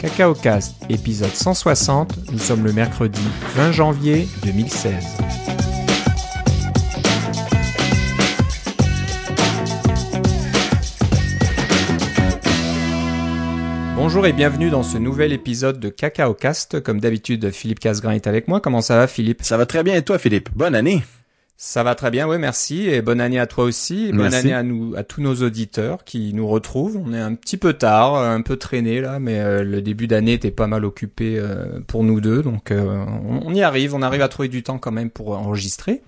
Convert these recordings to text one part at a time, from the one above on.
Cacao Cast, épisode 160. Nous sommes le mercredi 20 janvier 2016. Bonjour et bienvenue dans ce nouvel épisode de Cacao Cast. Comme d'habitude, Philippe Casgrain est avec moi. Comment ça va, Philippe? Ça va très bien et toi, Philippe? Bonne année. Ça va très bien, oui, merci. Et bonne année à toi aussi. Et bonne année à nous, à tous nos auditeurs qui nous retrouvent. On est un petit peu tard, un peu traîné là, mais euh, le début d'année était pas mal occupé euh, pour nous deux, donc euh, on, y arrive. On arrive à trouver du temps quand même pour enregistrer.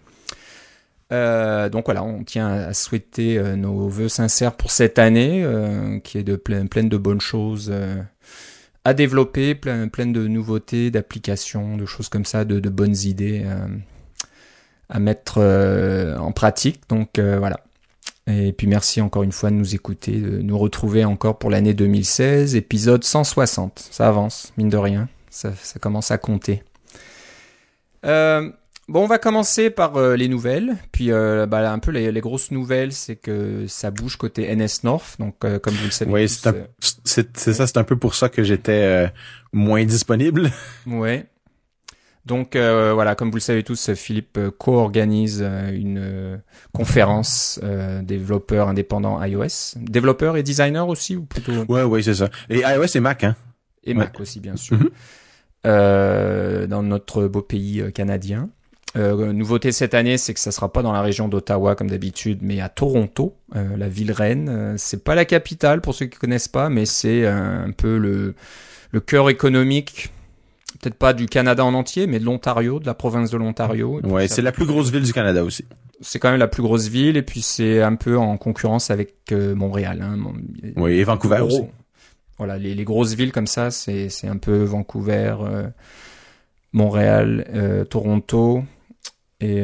donc voilà, on tient à souhaiter nos vœux sincères pour cette année, qui est de pleine, pleine de bonnes choses à développer, pleine, pleine de nouveautés, d'applications, de choses comme ça, de, de bonnes idées à mettre euh, en pratique. Donc euh, voilà. Et puis merci encore une fois de nous écouter, de nous retrouver encore pour l'année 2016, épisode 160. Ça avance, mine de rien. Ça, ça commence à compter. Euh, bon, on va commencer par euh, les nouvelles. Puis euh, bah, un peu les, les grosses nouvelles, c'est que ça bouge côté NS North. Donc comme vous le savez. Oui, c'est ça, c'est un peu pour ça que j'étais moins disponible. Ouais. Donc euh, voilà, comme vous le savez tous, Philippe euh, co-organise euh, une conférence développeurs indépendants iOS, développeurs et designers aussi ou plutôt. Ouais, ouais, c'est ça. Et iOS et Mac, hein. Et Mac aussi, bien sûr. Mm-hmm. dans notre beau pays canadien. nouveauté cette année, c'est que ça sera pas dans la région d'Ottawa comme d'habitude, mais à Toronto, la ville reine. c'est pas la capitale pour ceux qui connaissent pas, mais c'est un peu le le cœur économique peut-être pas du Canada en entier, mais de l'Ontario, de la province de l'Ontario. Ouais, c'est la plus grosse ville du Canada aussi. C'est quand même la plus grosse ville, et puis c'est un peu en concurrence avec euh, Montréal. Hein. Oui, et Vancouver aussi. Voilà, les, les, grosses villes comme ça, c'est c'est un peu Vancouver, euh, Montréal, euh, Toronto et,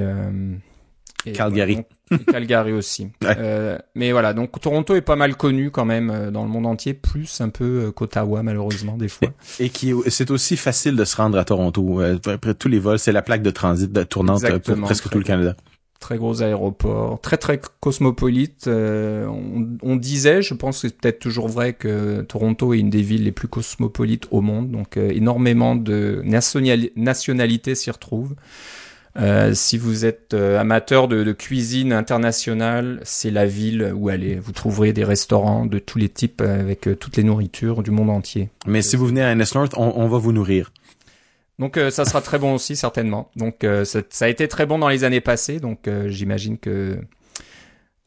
et Calgary. Calgary aussi. Euh, mais voilà, donc Toronto est pas mal connu quand même euh, dans le monde entier, plus un peu euh, qu'Ottawa malheureusement des fois. Et, qui c'est aussi facile de se rendre à Toronto. Après tous les vols, c'est la plaque de transit de tournante pour presque tout le Canada. Très gros aéroport, très très cosmopolite. on, on, disait, je pense que c'est peut-être toujours vrai que Toronto est une des villes les plus cosmopolites au monde, donc énormément de nationalités s'y retrouvent. Euh, si vous êtes euh, amateur de, de, cuisine internationale, c'est la ville où allez. Vous trouverez des restaurants de tous les types avec euh, toutes les nourritures du monde entier. Mais si vous venez à NS North, on, on va vous nourrir. Donc ça sera très bon aussi certainement. Donc ça, ça, a été très bon dans les années passées. Donc j'imagine que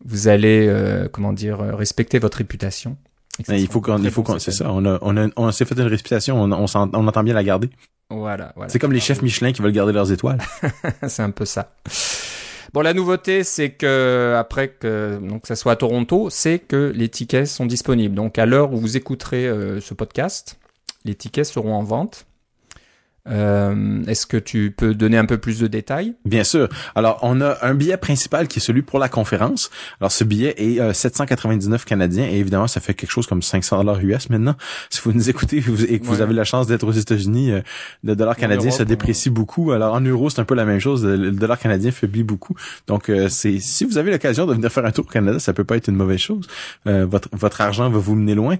vous allez comment dire respecter votre réputation. Il faut qu'on, il faut qu'on, c'est ça. On a, on a, on s'est fait une réputation. On, on, on entend bien la garder. Voilà, voilà. C'est comme les chefs Michelin qui veulent garder leurs étoiles. c'est un peu ça. Bon, la nouveauté, c'est que après que donc ça soit à Toronto, c'est que les tickets sont disponibles. Donc à l'heure où vous écouterez euh, ce podcast, les tickets seront en vente. Euh, Est-ce que tu peux donner un peu plus de détails? Bien sûr. Alors, on a un billet principal qui est celui pour la conférence. Alors, ce billet est euh, 799 canadiens et évidemment, ça fait quelque chose comme 500 dollars US maintenant. Si vous nous écoutez et que vous avez la chance d'être aux États-Unis, euh, le dollar canadien se déprécie beaucoup. Alors, en euros, c'est un peu la même chose. Le dollar canadien faiblit beaucoup. Donc, euh, c'est si vous avez l'occasion de venir faire un tour au Canada, ça peut pas être une mauvaise chose. Euh, votre votre argent va vous mener loin.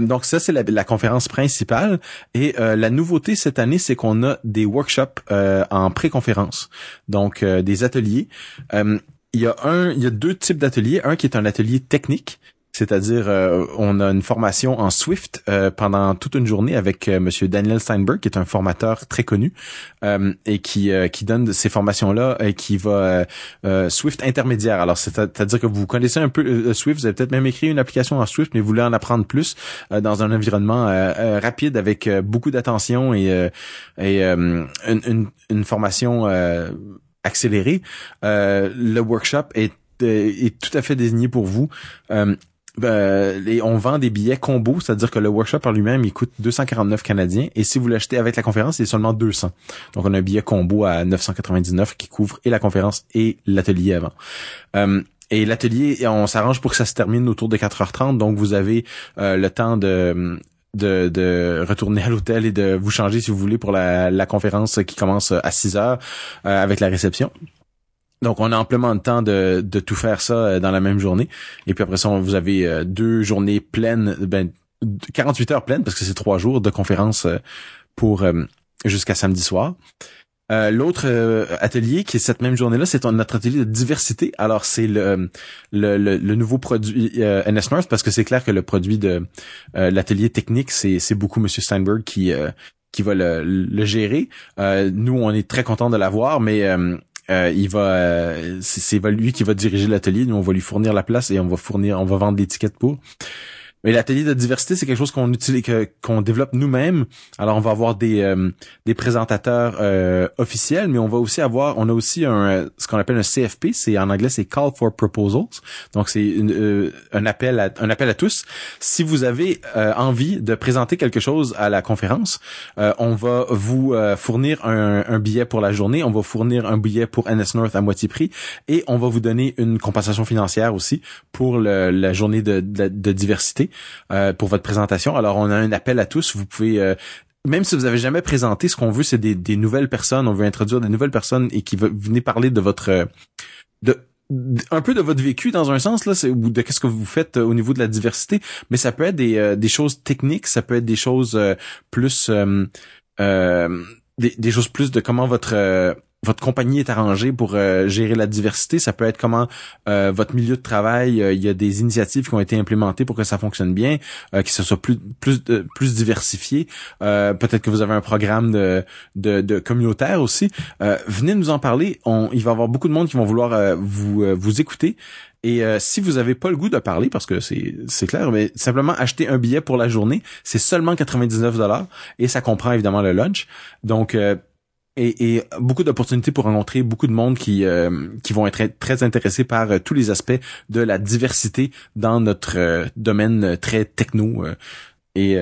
donc, ça, c'est la, la, conférence principale. Et la nouveauté cette année, c'est qu'on on a des workshops euh, en pré-conférence, donc euh, des ateliers. Euh, il y a un, il y a deux types d'ateliers. Un qui est un atelier technique, c'est-à-dire euh, on a une formation en Swift euh, pendant toute une journée avec euh, Monsieur Daniel Steinberg, qui est un formateur très connu et qui qui donne ces formations là et qui va Swift intermédiaire. Alors c'est-à-dire que vous connaissez un peu Swift, vous avez peut-être même écrit une application en Swift, mais vous voulez en apprendre plus dans un environnement rapide avec beaucoup d'attention et et une, une, une, formation accélérée. le workshop est est tout à fait désigné pour vous. Ben, on vend des billets combo, c'est-à-dire que le workshop par lui-même, il coûte 249 canadiens et si vous l'achetez avec la conférence, c'est seulement 200. Donc on a un billet combo à 999 qui couvre et la conférence et l'atelier avant. Euh, et l'atelier, on s'arrange pour que ça se termine autour de 4h30, donc vous avez euh, le temps de de, retourner à l'hôtel et de vous changer si vous voulez pour la, conférence qui commence à 6 heures euh, avec la réception. Donc, on a amplement de temps de, tout faire ça euh, dans la même journée. Et puis après ça, vous avez euh, deux journées pleines, ben, 48 heures pleines parce que c'est trois jours de conférence pour jusqu'à samedi soir. Euh, l'autre euh, atelier qui est cette même journée-là, c'est notre atelier de diversité. Alors c'est le, le, le, nouveau produit euh, parce que c'est clair que le produit de l'atelier technique, c'est, c'est beaucoup Monsieur Steinberg qui qui va le, le gérer. nous, on est très content de l'avoir, mais il va c'est, c'est lui qui va diriger l'atelier. Nous, on va lui fournir la place et on va fournir, on va vendre l'étiquette pour. Mais l'atelier de diversité, c'est quelque chose qu'on utilise, qu'on développe nous-mêmes. Alors, on va avoir des, euh, des présentateurs euh, officiels, mais on va aussi avoir, on a aussi un, ce qu'on appelle un CFP. C'est en anglais, c'est Call for Proposals. Donc, c'est euh, un appel à, un appel à tous. Si vous avez envie de présenter quelque chose à la conférence, on va vous fournir un, un, billet pour la journée. On va fournir un billet pour NS North à moitié prix et on va vous donner une compensation financière aussi pour le, la journée de, de diversité. Euh, pour votre présentation. Alors, on a un appel à tous. Vous pouvez euh, même si vous avez jamais présenté, ce qu'on veut, c'est des, nouvelles personnes. On veut introduire des nouvelles personnes et qui venez parler de votre euh, de un peu de votre vécu dans un sens là, ou de qu'est-ce que vous faites au niveau de la diversité. Mais ça peut être des, des choses techniques, ça peut être des choses plus des, des, choses plus de comment votre votre compagnie est arrangée pour euh, gérer la diversité. Ça peut être comment euh, votre milieu de travail, euh, il y a des initiatives qui ont été implémentées pour que ça fonctionne bien, que ce soit plus plus plus diversifié. Peut-être que vous avez un programme de de, de communautaire aussi. venez nous en parler. On, il va y avoir beaucoup de monde qui vont vouloir vous vous écouter. Et si vous avez pas le goût de parler, parce que c'est c'est clair, mais simplement acheter un billet pour la journée, c'est seulement 99 dollars et ça comprend évidemment le lunch. Donc et, beaucoup d'opportunités pour rencontrer beaucoup de monde qui euh, qui vont être très intéressés par euh, tous les aspects de la diversité dans notre euh, domaine très techno. et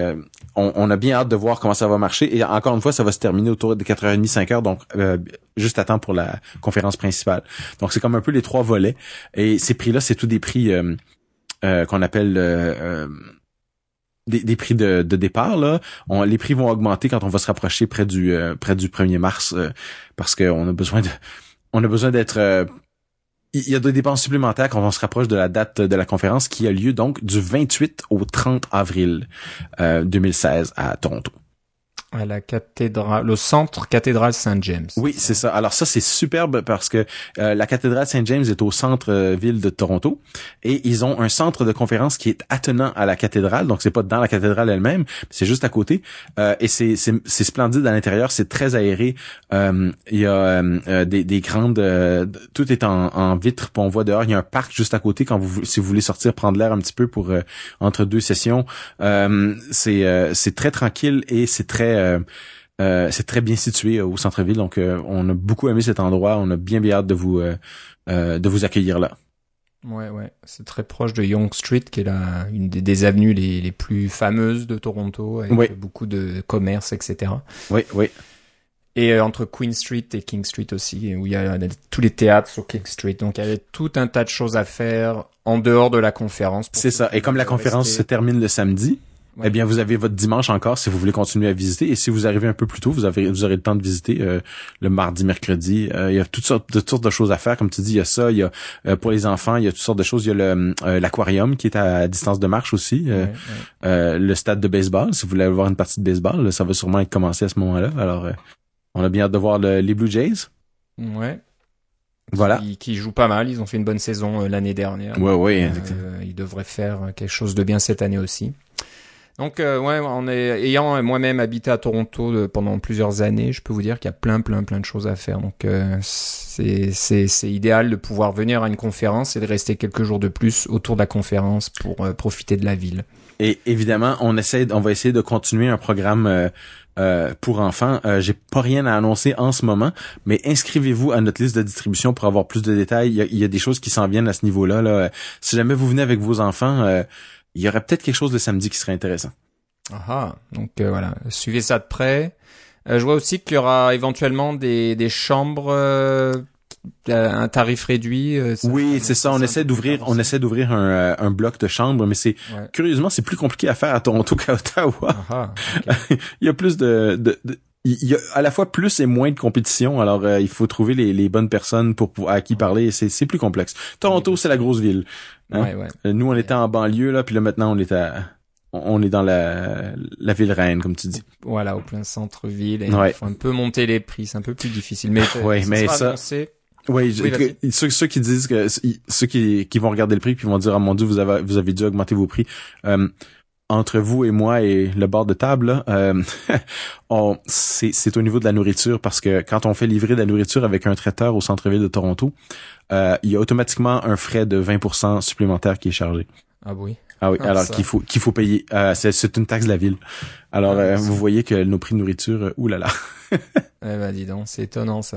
on, a bien hâte de voir comment ça va marcher. Et encore une fois, ça va se terminer autour de 4h30, 5h, donc juste à temps pour la conférence principale. Donc c'est comme un peu les trois volets. Et ces prix-là, c'est tous des prix qu'on appelle des, prix de, départ là, les prix vont augmenter quand on va se rapprocher près du euh, près du 1er mars euh, parce qu'on a besoin de on a besoin d'être euh, il y a des dépenses supplémentaires quand on se rapproche de la date de la conférence qui a lieu donc du 28 au 30 avril 2016 à Toronto à la cathédrale, le centre cathédrale Saint-James. Oui, c'est ça. Alors ça, c'est superbe parce que euh, la cathédrale Saint-James est au centre-ville euh, de Toronto et ils ont un centre de conférence qui est attenant à la cathédrale. Donc c'est pas dans la cathédrale elle-même, c'est juste à côté. Euh, et c'est c'est splendide à l'intérieur, c'est très aéré. il y a des, des grandes, tout est en, en vitre, puis on voit dehors. Il y a un parc juste à côté quand vous si vous voulez sortir prendre l'air un petit peu pour entre deux sessions. c'est c'est très tranquille et c'est très euh, euh, c'est très bien situé euh, au centre-ville, donc on a beaucoup aimé cet endroit. On a bien bien hâte de vous de vous accueillir là. Ouais, ouais, c'est très proche de Yonge Street, qui est la, une des, avenues les, les, plus fameuses de Toronto, avec beaucoup de commerces, etc. Oui, oui. Et entre Queen Street et King Street aussi, où il y a tous les théâtres sur King Street. Donc il y avait tout un tas de choses à faire en dehors de la conférence. C'est ça. Et comme la conférence se termine le samedi, eh bien, vous avez votre dimanche encore si vous voulez continuer à visiter. Et si vous arrivez un peu plus tôt, vous avez vous aurez le temps de visiter euh, le mardi, mercredi. Euh, il y a toutes sortes de toutes de choses à faire. Comme tu dis, il y a ça. Il y a euh, pour les enfants, il y a toutes sortes de choses. Il y a le l'aquarium qui est à distance de marche aussi. le stade de baseball. Si vous voulez voir une partie de baseball, ça va sûrement être commencé à ce moment-là. Alors, on a bien hâte de voir les Blue Jays. Ouais. Voilà. Qui, jouent pas mal. Ils ont fait une bonne saison l'année dernière. Ouais, ouais. ils devraient faire quelque chose de bien cette année aussi. Donc euh, ouais, en ayant moi-même habité à Toronto pendant plusieurs années, je peux vous dire qu'il y a plein plein plein de choses à faire. Donc euh, c'est idéal de pouvoir venir à une conférence et de rester quelques jours de plus autour de la conférence pour euh, profiter de la ville. Et évidemment, on essaie on va essayer de continuer un programme pour enfants. J'ai pas rien à annoncer en ce moment, mais inscrivez-vous à notre liste de distribution pour avoir plus de détails. Il y a, il y a des choses qui s'en viennent à ce niveau-là. Là. Si jamais vous venez avec vos enfants il y aurait peut-être quelque chose le samedi qui serait intéressant. Ah, donc euh, voilà, suivez ça de près. Euh, je vois aussi qu'il y aura éventuellement des, des chambres euh, un tarif réduit. oui, c'est ça. On essaie d'ouvrir, on essaie d'ouvrir un, un, bloc de chambres, mais c'est curieusement c'est plus compliqué à faire à Toronto qu'à Ottawa. Ah, il y a plus de, de, il y a à la fois plus et moins de compétition, alors il faut trouver les, les bonnes personnes pour, à qui parler. C'est c'est plus complexe. Toronto, c'est la grosse ville. Hein? Ouais, ouais. Nous, on était en banlieue là, puis là maintenant on est à on est dans la, la ville reine, comme tu dis. Voilà, au plein centre-ville. Il faut un peu monter les prix, c'est un peu plus difficile. Mais, ouais, ça mais ça, oui, ceux, qui disent que ceux qui, qui vont regarder le prix puis vont dire ah mon dieu vous avez vous avez dû augmenter vos prix. Euh, entre vous et moi et le bord de table, euh, c'est au niveau de la nourriture parce que quand on fait livrer de la nourriture avec un traiteur au centre-ville de Toronto, euh, il y a automatiquement un frais de 20% supplémentaire qui est chargé. Ah oui. Ah oui, ah, alors qu'il faut qu'il faut payer. Euh, c'est une taxe de la ville. Alors ah, euh, vous voyez que nos prix de nourriture, euh, oulala. eh ben dis donc, c'est étonnant ça.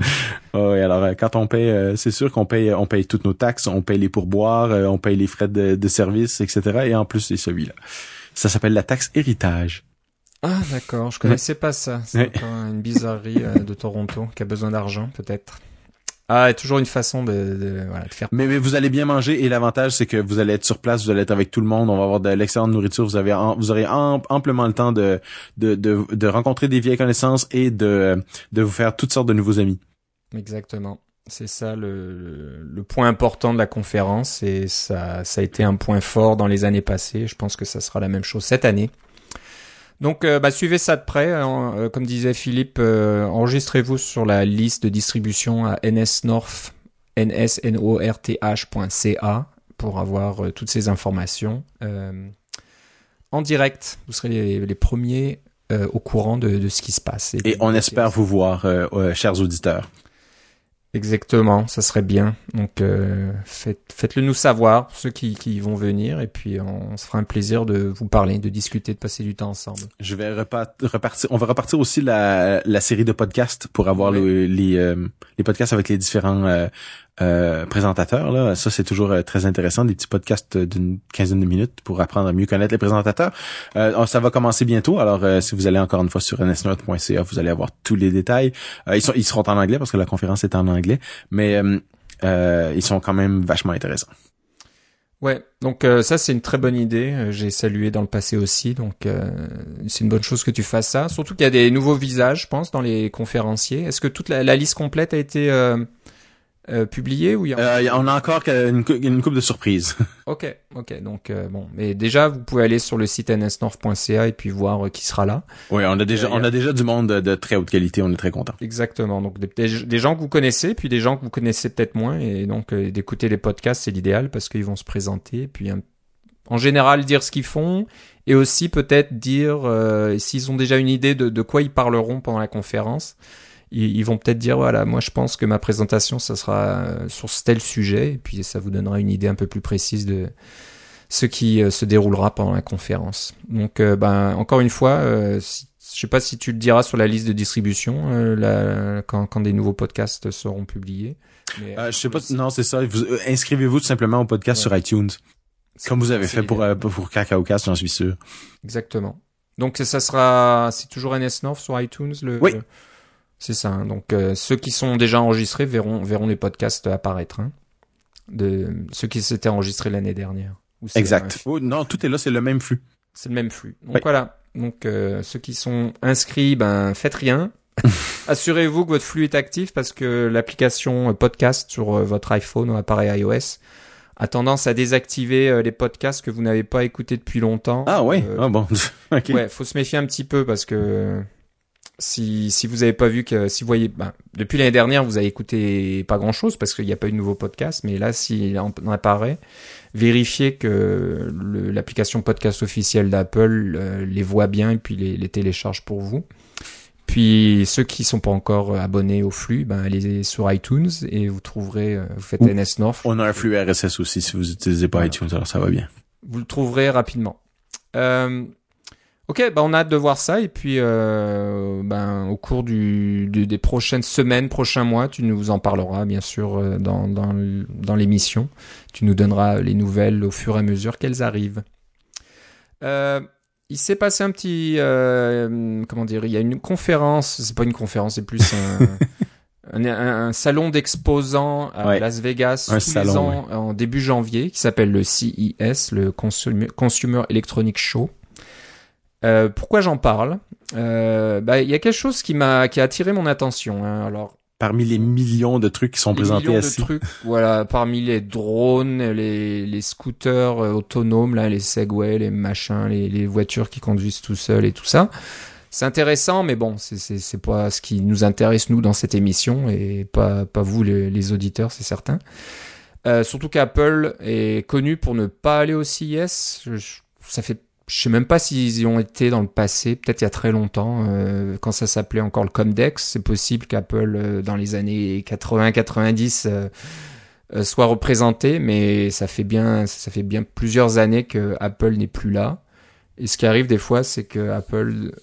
oui, alors quand on paye, c'est sûr qu'on paye on paye toutes nos taxes, on paye les pourboires, on paye les frais de, de service, etc. Et en plus c'est celui-là. Ça s'appelle la taxe héritage. Ah d'accord, je connaissais pas ça. C'est une bizarrerie de Toronto qui a besoin d'argent peut-être. Ah, toujours une façon de, de, voilà, de faire. Mais, mais, vous allez bien manger et l'avantage c'est que vous allez être sur place, vous allez être avec tout le monde, on va avoir de l'excellente nourriture, vous avez vous aurez amplement le temps de, de, de, de rencontrer des vieilles connaissances et de, de vous faire toutes sortes de nouveaux amis. Exactement. C'est ça le, le point important de la conférence et ça, ça a été un point fort dans les années passées. Je pense que ça sera la même chose cette année. Donc, euh, bah, suivez ça de près. Hein. Euh, comme disait Philippe, euh, enregistrez-vous sur la liste de distribution à nsnorth, nsnorth.ca pour avoir toutes ces informations en direct. Vous serez les, les premiers au courant de, de, ce qui se passe. Et, et on espère vous voir, chers auditeurs. Exactement, ça serait bien. Donc euh, faites, faites-le nous savoir, ceux qui, qui vont venir, et puis on, se fera un plaisir de vous parler, de discuter, de passer du temps ensemble. Je vais repartir. On va repartir aussi la, la série de podcasts pour avoir les les, euh, les podcasts avec les différents euh, euh, présentateurs. Là. Ça, c'est toujours euh, très intéressant, des petits podcasts d'une quinzaine de minutes pour apprendre à mieux connaître les présentateurs. Euh, ça va commencer bientôt, alors euh, si vous allez encore une fois sur nsnote.ca, vous allez avoir tous les détails. ils, sont, ils seront en anglais parce que la conférence est en anglais, mais ils sont quand même vachement intéressants. Ouais, donc ça c'est une très bonne idée. J'ai salué dans le passé aussi, donc c'est une bonne chose que tu fasses ça. Surtout qu'il y a des nouveaux visages, je pense, dans les conférenciers. Est-ce que toute la, la, liste complète a été euh, publié ou il y a... Euh, on a encore une, une coupe de surprises. ok, ok. Donc euh, bon, mais déjà vous pouvez aller sur le site nsnorth.ca et puis voir qui sera là. Oui, on a déjà on a déjà du monde de, très haute qualité. On est très content. Exactement. Donc des, gens que vous connaissez, puis des gens que vous connaissez peut-être moins, et donc d'écouter les podcasts c'est l'idéal parce qu'ils vont se présenter, puis en général dire ce qu'ils font et aussi peut-être dire s'ils ont déjà une idée de, de quoi ils parleront pendant la conférence ils, vont peut-être dire voilà, moi je pense que ma présentation ça sera euh, sur tel sujet et puis ça vous donnera une idée un peu plus précise de ce qui euh, se déroulera pendant la conférence. Donc euh, ben encore une fois, je sais pas si tu le diras sur la liste de distribution quand, quand des nouveaux podcasts seront publiés. Mais, je sais pas, non c'est ça. inscrivez-vous tout simplement au podcast sur iTunes. Comme vous avez fait pour, pour Cast, j'en suis sûr. Exactement. Donc ça sera, c'est toujours NS North sur iTunes le. Oui. C'est ça. Hein. Donc euh, ceux qui sont déjà enregistrés verront verront les podcasts apparaître. Hein, de ceux qui s'étaient enregistrés l'année dernière. Exact. Oh, non, tout est là, c'est le même flux. C'est le même flux. Donc voilà. Donc euh, ceux qui sont inscrits, ben faites rien. Assurez-vous que votre flux est actif parce que l'application podcast sur euh, votre iPhone ou appareil iOS a tendance à désactiver les podcasts que vous n'avez pas écoutés depuis longtemps. Ah ouais. ah bon. okay. Ouais, faut se méfier un petit peu parce que si, si vous avez pas vu que si vous voyez ben, depuis l'année dernière vous avez écouté pas grand chose parce qu'il n'y a pas eu de nouveau podcast mais là s'il en apparaît vérifiez que l'application podcast officielle d'Apple euh, les voit bien et puis les, les, télécharge pour vous. Puis ceux qui sont pas encore abonnés au flux ben allez sur iTunes et vous trouverez euh, vous faites NS North. on a un flux RSS aussi si vous utilisez pas iTunes alors ça va bien. Vous le trouverez rapidement. Euh, Ok, bah on a hâte de voir ça et puis euh, ben au cours du, des prochaines semaines, prochains mois, tu nous en parleras bien sûr euh, dans dans, dans l'émission. Tu nous donneras les nouvelles au fur et à mesure qu'elles arrivent. Euh, il s'est passé un petit euh, comment dire, il y a une conférence, c'est pas une conférence, c'est plus un, un, salon d'exposants à Las Vegas tous les ans en début janvier qui s'appelle le CES, le Consumer Electronic Show. Euh, pourquoi j'en parle euh, bah, Il y a quelque chose qui m'a qui a attiré mon attention. Hein. Alors, parmi les millions de trucs qui sont présentés millions De trucs, voilà, parmi les drones, les, les scooters euh, autonomes, là, les Segway, les machins, les, les voitures qui conduisent tout seuls et tout ça. C'est intéressant, mais bon, c'est pas ce qui nous intéresse nous dans cette émission et pas pas vous les, les auditeurs, c'est certain. Euh, surtout qu'Apple est connu pour ne pas aller au CES. ça fait je sais même pas s'ils y ont été dans le passé, peut-être il y a très longtemps, euh, quand ça s'appelait encore le Comdex. C'est possible qu'Apple, euh, dans les années 80-90, euh, soit représenté, mais ça fait bien, ça fait bien plusieurs années que Apple n'est plus là. Et ce qui arrive des fois, c'est que Apple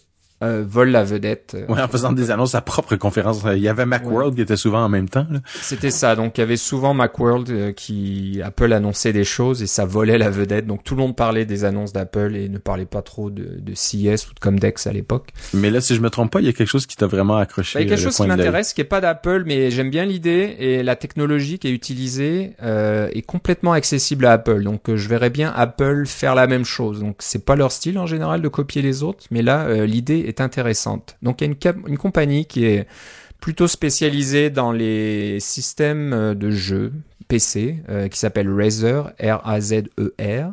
euh, vole la vedette. Ouais, en faisant des annonces à propre conférence. Il y avait Macworld qui était souvent en même temps. C'était ça. Donc il y avait souvent Macworld euh, qui Apple annonçait des choses et ça volait la vedette. Donc tout le monde parlait des annonces d'Apple et ne parlait pas trop de, de CES ou de Comdex à l'époque. Mais là, si je me trompe pas, il y a quelque chose qui t'a vraiment accroché. Bah, il y a quelque chose qui m'intéresse, qui est pas d'Apple, mais j'aime bien l'idée et la technologie qui est utilisée euh, est complètement accessible à Apple. Donc euh, je verrais bien Apple faire la même chose. Donc c'est pas leur style en général de copier les autres, mais là l'idée est intéressante. Donc il y a une, compagnie qui est plutôt spécialisée dans les systèmes euh, de jeux PC, euh, qui s'appelle Razer, R-A-Z-E-R,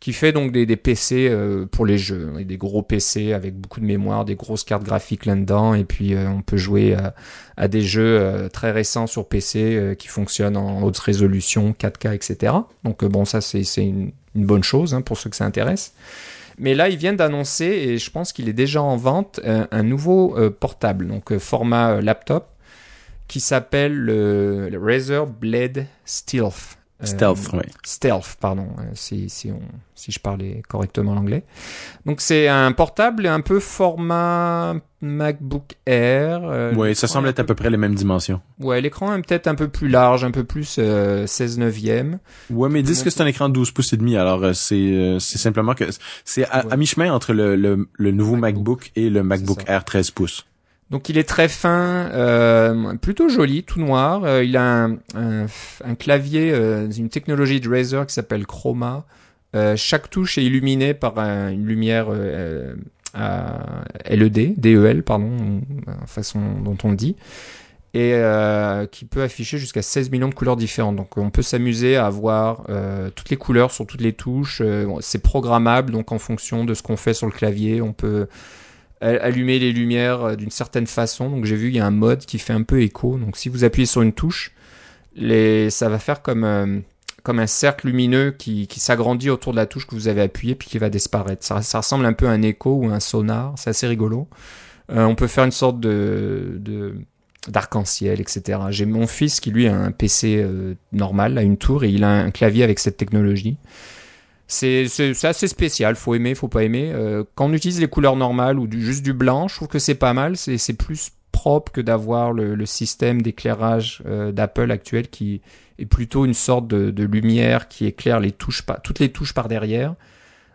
qui fait donc des, PC euh, pour les jeux, des gros PC avec beaucoup de mémoire, des grosses cartes graphiques là-dedans, et puis on peut jouer à, des jeux très récents sur PC qui fonctionnent en haute résolution, 4K, etc. Donc bon, ça c'est une, une, bonne chose hein, pour ceux que ça intéresse. Mais là, ils viennent d'annoncer, et je pense qu'il est déjà en vente, euh, un, nouveau euh, portable, donc euh, format laptop, qui s'appelle le, Razer Blade Stealth. Stealth, oui. Stealth, pardon, si, si, on, si je parlais correctement l'anglais. Donc c'est un portable un peu format MacBook Air. Euh, oui, ça semble être à peu près les mêmes dimensions. Ouais, l'écran est peut-être un peu plus large, un peu plus euh, 16 neuvième. Ouais, mais ils disent que c'est un écran de 12 pouces et demi, alors euh, c'est euh, c'est simplement que c'est à, mi-chemin entre le, le, le nouveau MacBook. et le MacBook Air 13 pouces. Donc il est très fin, euh, plutôt joli, tout noir. Euh, il a un, un, clavier, euh, une technologie de Razer qui s'appelle Chroma. chaque touche est illuminée par une lumière LED, DEL, pardon, façon dont on le dit, et euh, qui peut afficher jusqu'à 16 millions de couleurs différentes. Donc on peut s'amuser à avoir euh, toutes les couleurs sur toutes les touches. Euh, c'est programmable, donc en fonction de ce qu'on fait sur le clavier, on peut allumer les lumières d'une certaine façon. Donc j'ai vu il y a un mode qui fait un peu écho. Donc si vous appuyez sur une touche, les, ça va faire comme comme un cercle lumineux qui, qui s'agrandit autour de la touche que vous avez appuyée puis qui va disparaître. Ça, ça ressemble un peu à un écho ou un sonar, c'est assez rigolo. Euh, on peut faire une sorte de, de d'arc-en-ciel, etc. J'ai mon fils qui lui a un PC euh, normal, a une tour et il a un clavier avec cette technologie. C'est, assez spécial, faut aimer, faut pas aimer. Euh, quand on utilise les couleurs normales ou juste du blanc, je trouve que c'est pas mal. C'est, plus propre que d'avoir le, système d'éclairage euh, d'Apple actuel qui est plutôt une sorte de, lumière qui éclaire les touches toutes les touches par derrière.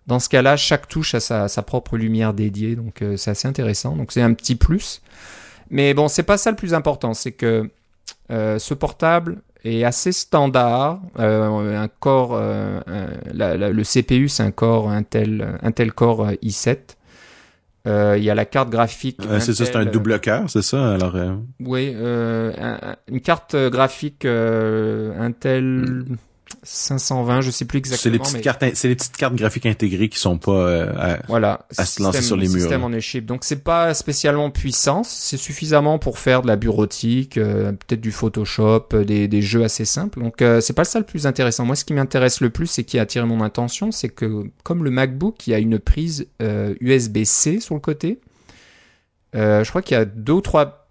Dans ce cas-là, chaque touche a sa, propre lumière dédiée, donc euh, c'est assez intéressant. Donc c'est un petit plus. Mais bon, c'est pas ça le plus important, c'est que ce portable est assez standard. Euh, un corps, le CPU, c'est un corps Intel, Intel Core i7. Euh, il y a la carte graphique. Euh, c'est ça, c'est un double cœur, c'est ça. Alors. Euh... Oui, euh, une carte graphique Intel. 520, je sais plus exactement. C'est les petites cartes, c'est les petites cartes graphiques intégrées qui sont pas euh, à, voilà, à se lancer sur les murs. Système on chip. Donc c'est pas spécialement puissant, c'est suffisamment pour faire de la bureautique, euh, peut-être du Photoshop, euh, des, des, jeux assez simples. Donc c'est pas ça le plus intéressant. Moi, ce qui m'intéresse le plus et qui a attiré mon attention, c'est que comme le MacBook, il y a une prise USB-C sur le côté. je crois qu'il y a deux ou trois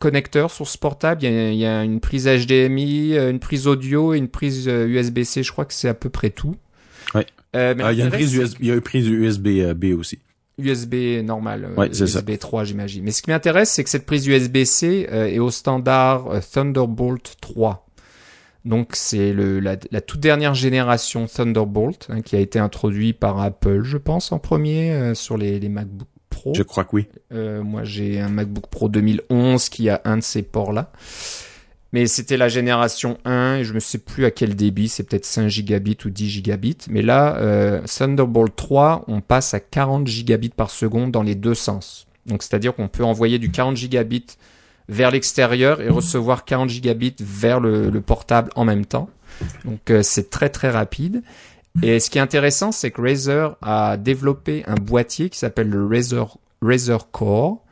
connecteurs sur ce portable. Il y, a, une prise HDMI, euh, une prise audio et une prise USB-C. Euh, je crois que c'est à peu près tout. Ouais. Euh, ah, il y a une prise USB, il y a une prise USB-B aussi. USB normal, USB 3 j'imagine. Mais ce qui m'intéresse, c'est que cette prise USB-C est au standard Thunderbolt 3. Donc c'est la, la, toute dernière génération Thunderbolt hein, qui a été introduit par Apple, je pense, en premier sur les, les MacBook je crois que oui. Euh, moi, j'ai un MacBook Pro 2011 qui a un de ces ports-là. Mais c'était la génération 1 et je me sais plus à quel débit, c'est peut-être 5 gigabits ou 10 gigabits. Mais là, euh, Thunderbolt 3, on passe à 40 gigabits par seconde dans les deux sens. Donc c'est-à-dire qu'on peut envoyer du 40 gigabits vers l'extérieur et recevoir 40 gigabits vers le, le portable en même temps. Donc c'est très très rapide. Et ce qui est intéressant, c'est que Razer a développé un boîtier qui s'appelle le Razer, Razer Core.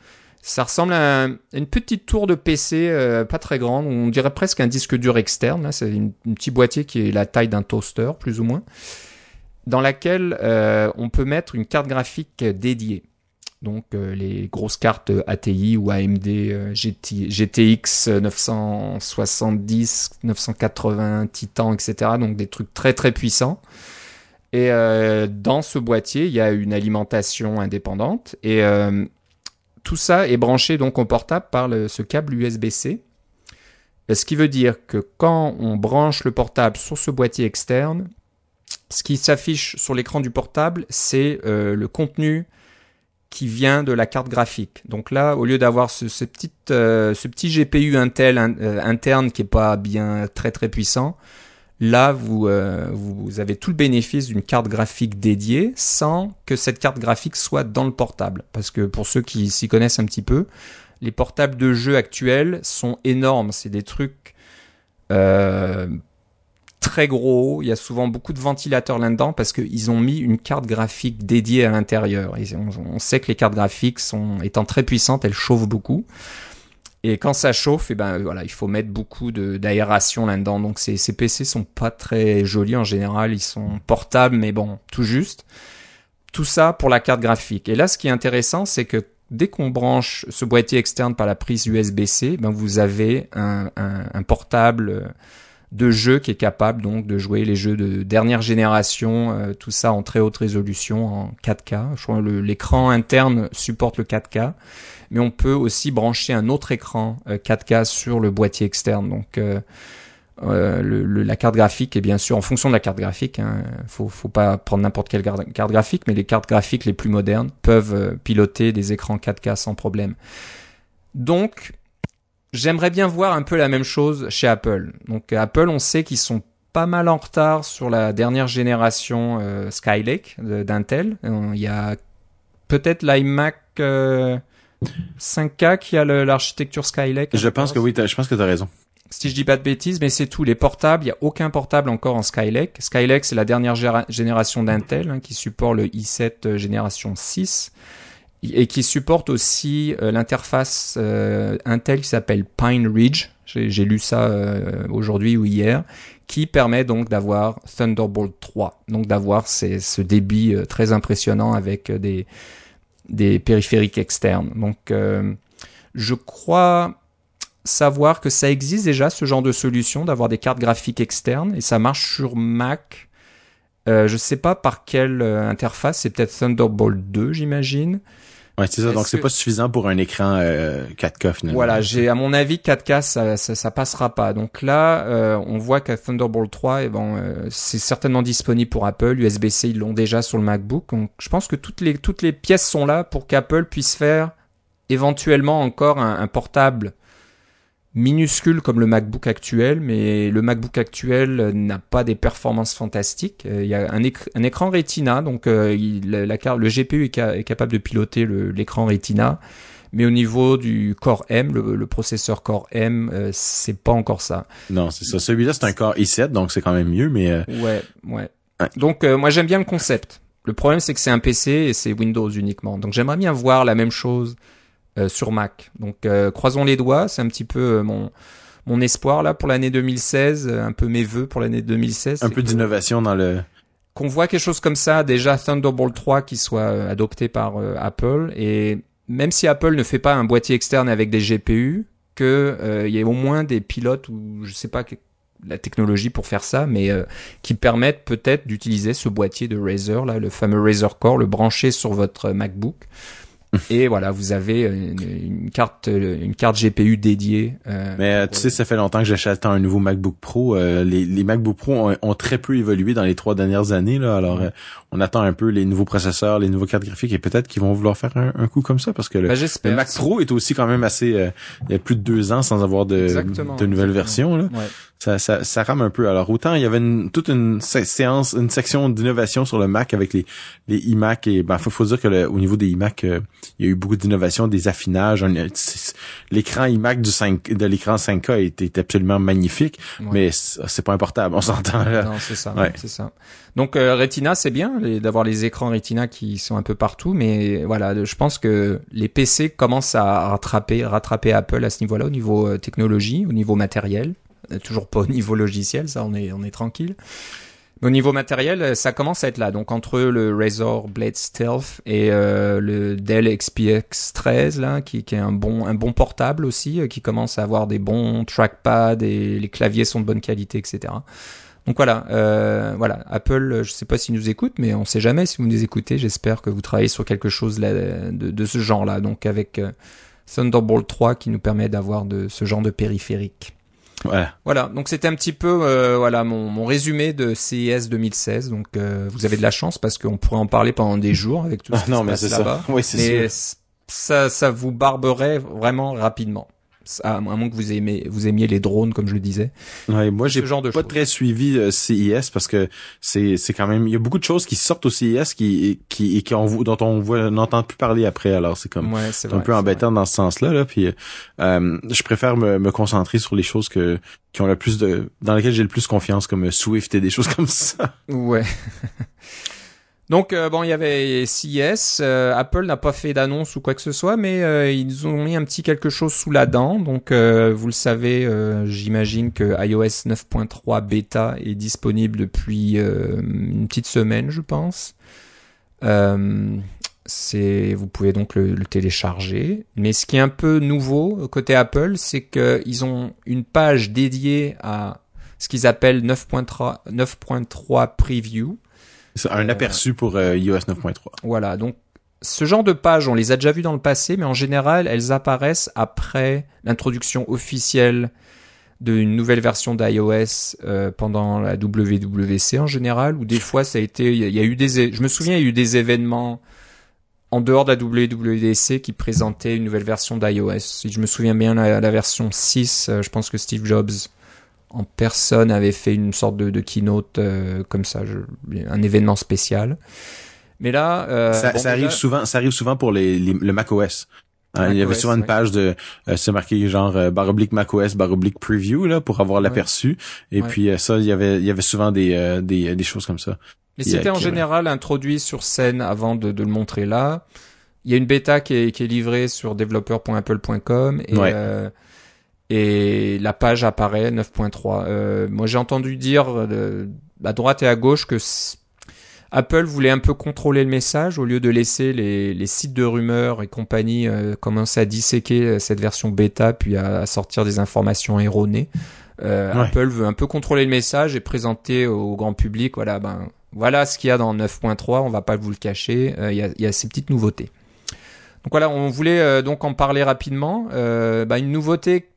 Ça ressemble à, une petite tour de PC euh, pas très grande, on dirait presque un disque dur externe. c'est un petit boîtier qui est la taille d'un toaster, plus ou moins, dans laquelle euh, on peut mettre une carte graphique dédiée. Donc euh, les grosses cartes ATI ou AMD GTX 970, 980 Titan, etc. Donc des trucs très très puissants. Et euh, dans ce boîtier, il y a une alimentation indépendante et euh, tout ça est branché donc au portable par ce câble USB-C. Ce qui veut dire que quand on branche le portable sur ce boîtier externe, ce qui s'affiche sur l'écran du portable, c'est le contenu qui vient de la carte graphique. Donc là, au lieu d'avoir ce, petit, petit GPU Intel interne qui est pas bien très très puissant, Là, vous, euh, vous avez tout le bénéfice d'une carte graphique dédiée sans que cette carte graphique soit dans le portable. Parce que pour ceux qui s'y connaissent un petit peu, les portables de jeux actuels sont énormes. C'est des trucs euh, très gros. Il y a souvent beaucoup de ventilateurs là-dedans parce qu'ils ont mis une carte graphique dédiée à l'intérieur. On, sait que les cartes graphiques sont étant très puissantes, elles chauffent beaucoup. Et quand ça chauffe, et eh ben voilà, il faut mettre beaucoup d'aération là-dedans. Donc ces, ces PC sont pas très jolis en général, ils sont portables, mais bon, tout juste. Tout ça pour la carte graphique. Et là, ce qui est intéressant, c'est que dès qu'on branche ce boîtier externe par la prise USB-C, ben vous avez un, portable de jeu qui est capable donc de jouer les jeux de dernière génération, euh, tout ça en très haute résolution en 4K. Je crois que l'écran interne supporte le 4K mais on peut aussi brancher un autre écran 4K euh, sur le boîtier externe. Donc euh, la carte graphique est bien sûr en fonction de la carte graphique. Hein, faut, faut pas prendre n'importe quelle carte, graphique, mais les cartes graphiques les plus modernes peuvent piloter des écrans 4K sans problème. Donc j'aimerais bien voir un peu la même chose chez Apple. Donc Apple, on sait qu'ils sont pas mal en retard sur la dernière génération euh, Skylake d'Intel. Il y a peut-être l'iMac 5K qui a l'architecture Skylake. Je pense que oui, je pense que tu as raison. Si je dis pas de bêtises, mais c'est tout. Les portables, il y a aucun portable encore en Skylake. Skylake, c'est la dernière génération d'Intel hein, qui supporte le i7 euh, génération 6 et qui supporte aussi euh, l'interface euh, Intel qui s'appelle Pine Ridge. J'ai lu ça aujourd'hui ou hier, qui permet donc d'avoir Thunderbolt 3, donc d'avoir ce débit très impressionnant avec des des périphériques externes. Donc, euh, je crois savoir que ça existe déjà ce genre de solution d'avoir des cartes graphiques externes et ça marche sur Mac. Euh, je sais pas par quelle euh, interface, c'est peut-être Thunderbolt 2, j'imagine. Ouais, c'est ça. Donc c'est pas suffisant pour un écran 4K euh, finalement. Voilà, j'ai à mon avis 4K ça, ça, ça passera pas. Donc là, euh, on voit qu'à Thunderbolt 3, et eh euh, c'est certainement disponible pour Apple. USB-C ils l'ont déjà sur le MacBook. Donc je pense que toutes les toutes les pièces sont là pour qu'Apple puisse faire éventuellement encore un, un portable minuscule comme le MacBook actuel, mais le MacBook actuel n'a pas des performances fantastiques. Euh, il y a un, un écran Retina, donc euh, il, la, le GPU est, capable de piloter l'écran Retina, mais au niveau du Core M, le, processeur Core M, euh, c'est pas encore ça. Non, c'est ça. Celui-là, c'est un Core i7, donc c'est quand même mieux, mais... Ouais, ouais. Donc moi j'aime bien le concept. Le problème c'est que c'est un PC et c'est Windows uniquement. Donc j'aimerais bien voir la même chose sur Mac. Donc euh, croisons les doigts, c'est un petit peu euh, mon mon espoir là pour l'année 2016, un peu mes vœux pour l'année 2016. Un peu d'innovation dans le qu'on voit quelque chose comme ça, déjà Thunderbolt 3 qui soit adopté par Apple et même si Apple ne fait pas un boîtier externe avec des GPU, que il y ait au moins des pilotes ou je sais pas la technologie pour faire ça, mais qui permettent peut-être d'utiliser ce boîtier de Razer là, le fameux Razer Core, le brancher sur votre MacBook et voilà, vous avez une, carte une carte GPU dédiée. Euh, Mais euh, tu sais, ça fait longtemps que j'achète un nouveau MacBook Pro. Euh, les, les MacBook Pro ont, très peu évolué dans les trois dernières années. Là, alors on attend un peu les nouveaux processeurs, les nouveaux cartes graphiques et peut-être qu'ils vont vouloir faire un, coup comme ça parce que le, ben, Mac Pro est aussi quand même assez. il y a plus de deux ans sans avoir de, de nouvelles versions. Là. Ça, ça, ça rame un peu. Alors autant il y avait une, toute une séance, une section d'innovation sur le Mac avec les, les iMac et ben faut, faut dire que le, au niveau des iMac, euh, il y a eu beaucoup d'innovation, des affinages. L'écran iMac du 5 de l'écran 5K était, absolument magnifique, mais c'est pas importable, on s'entend. Non, c'est ça, c'est ça. Donc euh, Retina, c'est bien d'avoir les écrans Retina qui sont un peu partout, mais voilà, je pense que les PC commencent à rattraper, rattraper Apple à ce niveau-là, au niveau euh, technologie, au niveau matériel. Euh, toujours pas au niveau logiciel, ça on est, on est tranquille. au niveau matériel, ça commence à être là. Donc entre le Razer Blade Stealth et euh, le Dell XPX 13 là, qui, qui, est un bon un bon portable aussi, euh, qui commence à avoir des bons trackpads et les claviers sont de bonne qualité, etc. Donc voilà, euh, voilà. Apple, je sais pas s'ils nous écoutent, mais on sait jamais si vous nous écoutez. J'espère que vous travaillez sur quelque chose là, de, de, ce genre-là. Donc avec Thunderbolt 3 qui nous permet d'avoir de ce genre de périphérique. Voilà. Voilà. Donc c'était un petit peu euh, voilà mon, mon, résumé de CES 2016. Donc euh, vous avez de la chance parce qu'on pourrait en parler pendant des jours avec tout ce qui non, se passe là-bas. Oui, c'est ça, ça vous barberait vraiment rapidement à moins que vous aimiez, vous aimiez les drones, comme je le disais. Ouais, moi, j'ai pas très suivi euh, CIS parce que c'est, c'est quand même, il y a beaucoup de choses qui sortent au CIS qui, qui, qui on, dont on voit, n'entend plus parler après. Alors, c'est comme, ouais, c'est un peu embêtant dans ce sens-là, là. Puis, euh, je préfère me, me concentrer sur les choses que, qui ont le plus de, dans lesquelles j'ai le plus confiance, comme Swift et des choses comme ça. Ouais. Donc euh, bon, il y avait CES. Euh, Apple n'a pas fait d'annonce ou quoi que ce soit, mais euh, ils ont mis un petit quelque chose sous la dent. Donc vous le savez, j'imagine que iOS 9.3 bêta est disponible depuis une petite semaine, je pense. c'est, vous pouvez donc le, le, télécharger. Mais ce qui est un peu nouveau côté Apple, c'est qu'ils ont une page dédiée à ce qu'ils appellent 9.3 9.3 preview un euh, aperçu pour euh, iOS 9.3. Voilà, donc ce genre de pages, on les a déjà vues dans le passé, mais en général, elles apparaissent après l'introduction officielle d'une nouvelle version d'iOS euh, pendant la WWC en général, ou des fois ça a été, il y, a eu des, je me souviens, il y a eu des événements en dehors de la WWDC qui présentaient une nouvelle version d'iOS. Si je me souviens bien, la, la version 6, je pense que Steve Jobs en personne avait fait une sorte de, keynote euh, comme ça, un événement spécial. Mais là, euh, ça, arrive souvent, ça arrive souvent pour les, le Mac OS. Hein, il y avait souvent une page de euh, c'est marqué genre euh, barre oblique macOS barre oblique preview là pour avoir l'aperçu et puis ça il y avait il y avait souvent des des, des choses comme ça. Mais c'était en général introduit sur scène avant de, de, le montrer là. Il y a une bêta qui est, qui est livrée sur developer.apple.com et et la page apparaît 9.3. Euh, moi j'ai entendu dire euh, à droite et à gauche que Apple voulait un peu contrôler le message au lieu de laisser les, les sites de rumeurs et compagnie euh, commencer à disséquer euh, cette version bêta puis à, sortir des informations erronées. Euh, Apple veut un peu contrôler le message et présenter au grand public voilà ben voilà ce qu'il y a dans 9.3, on va pas vous le cacher, il y, a, y, a, ces petites nouveautés. Donc voilà, on voulait donc en parler rapidement. Bah, une nouveauté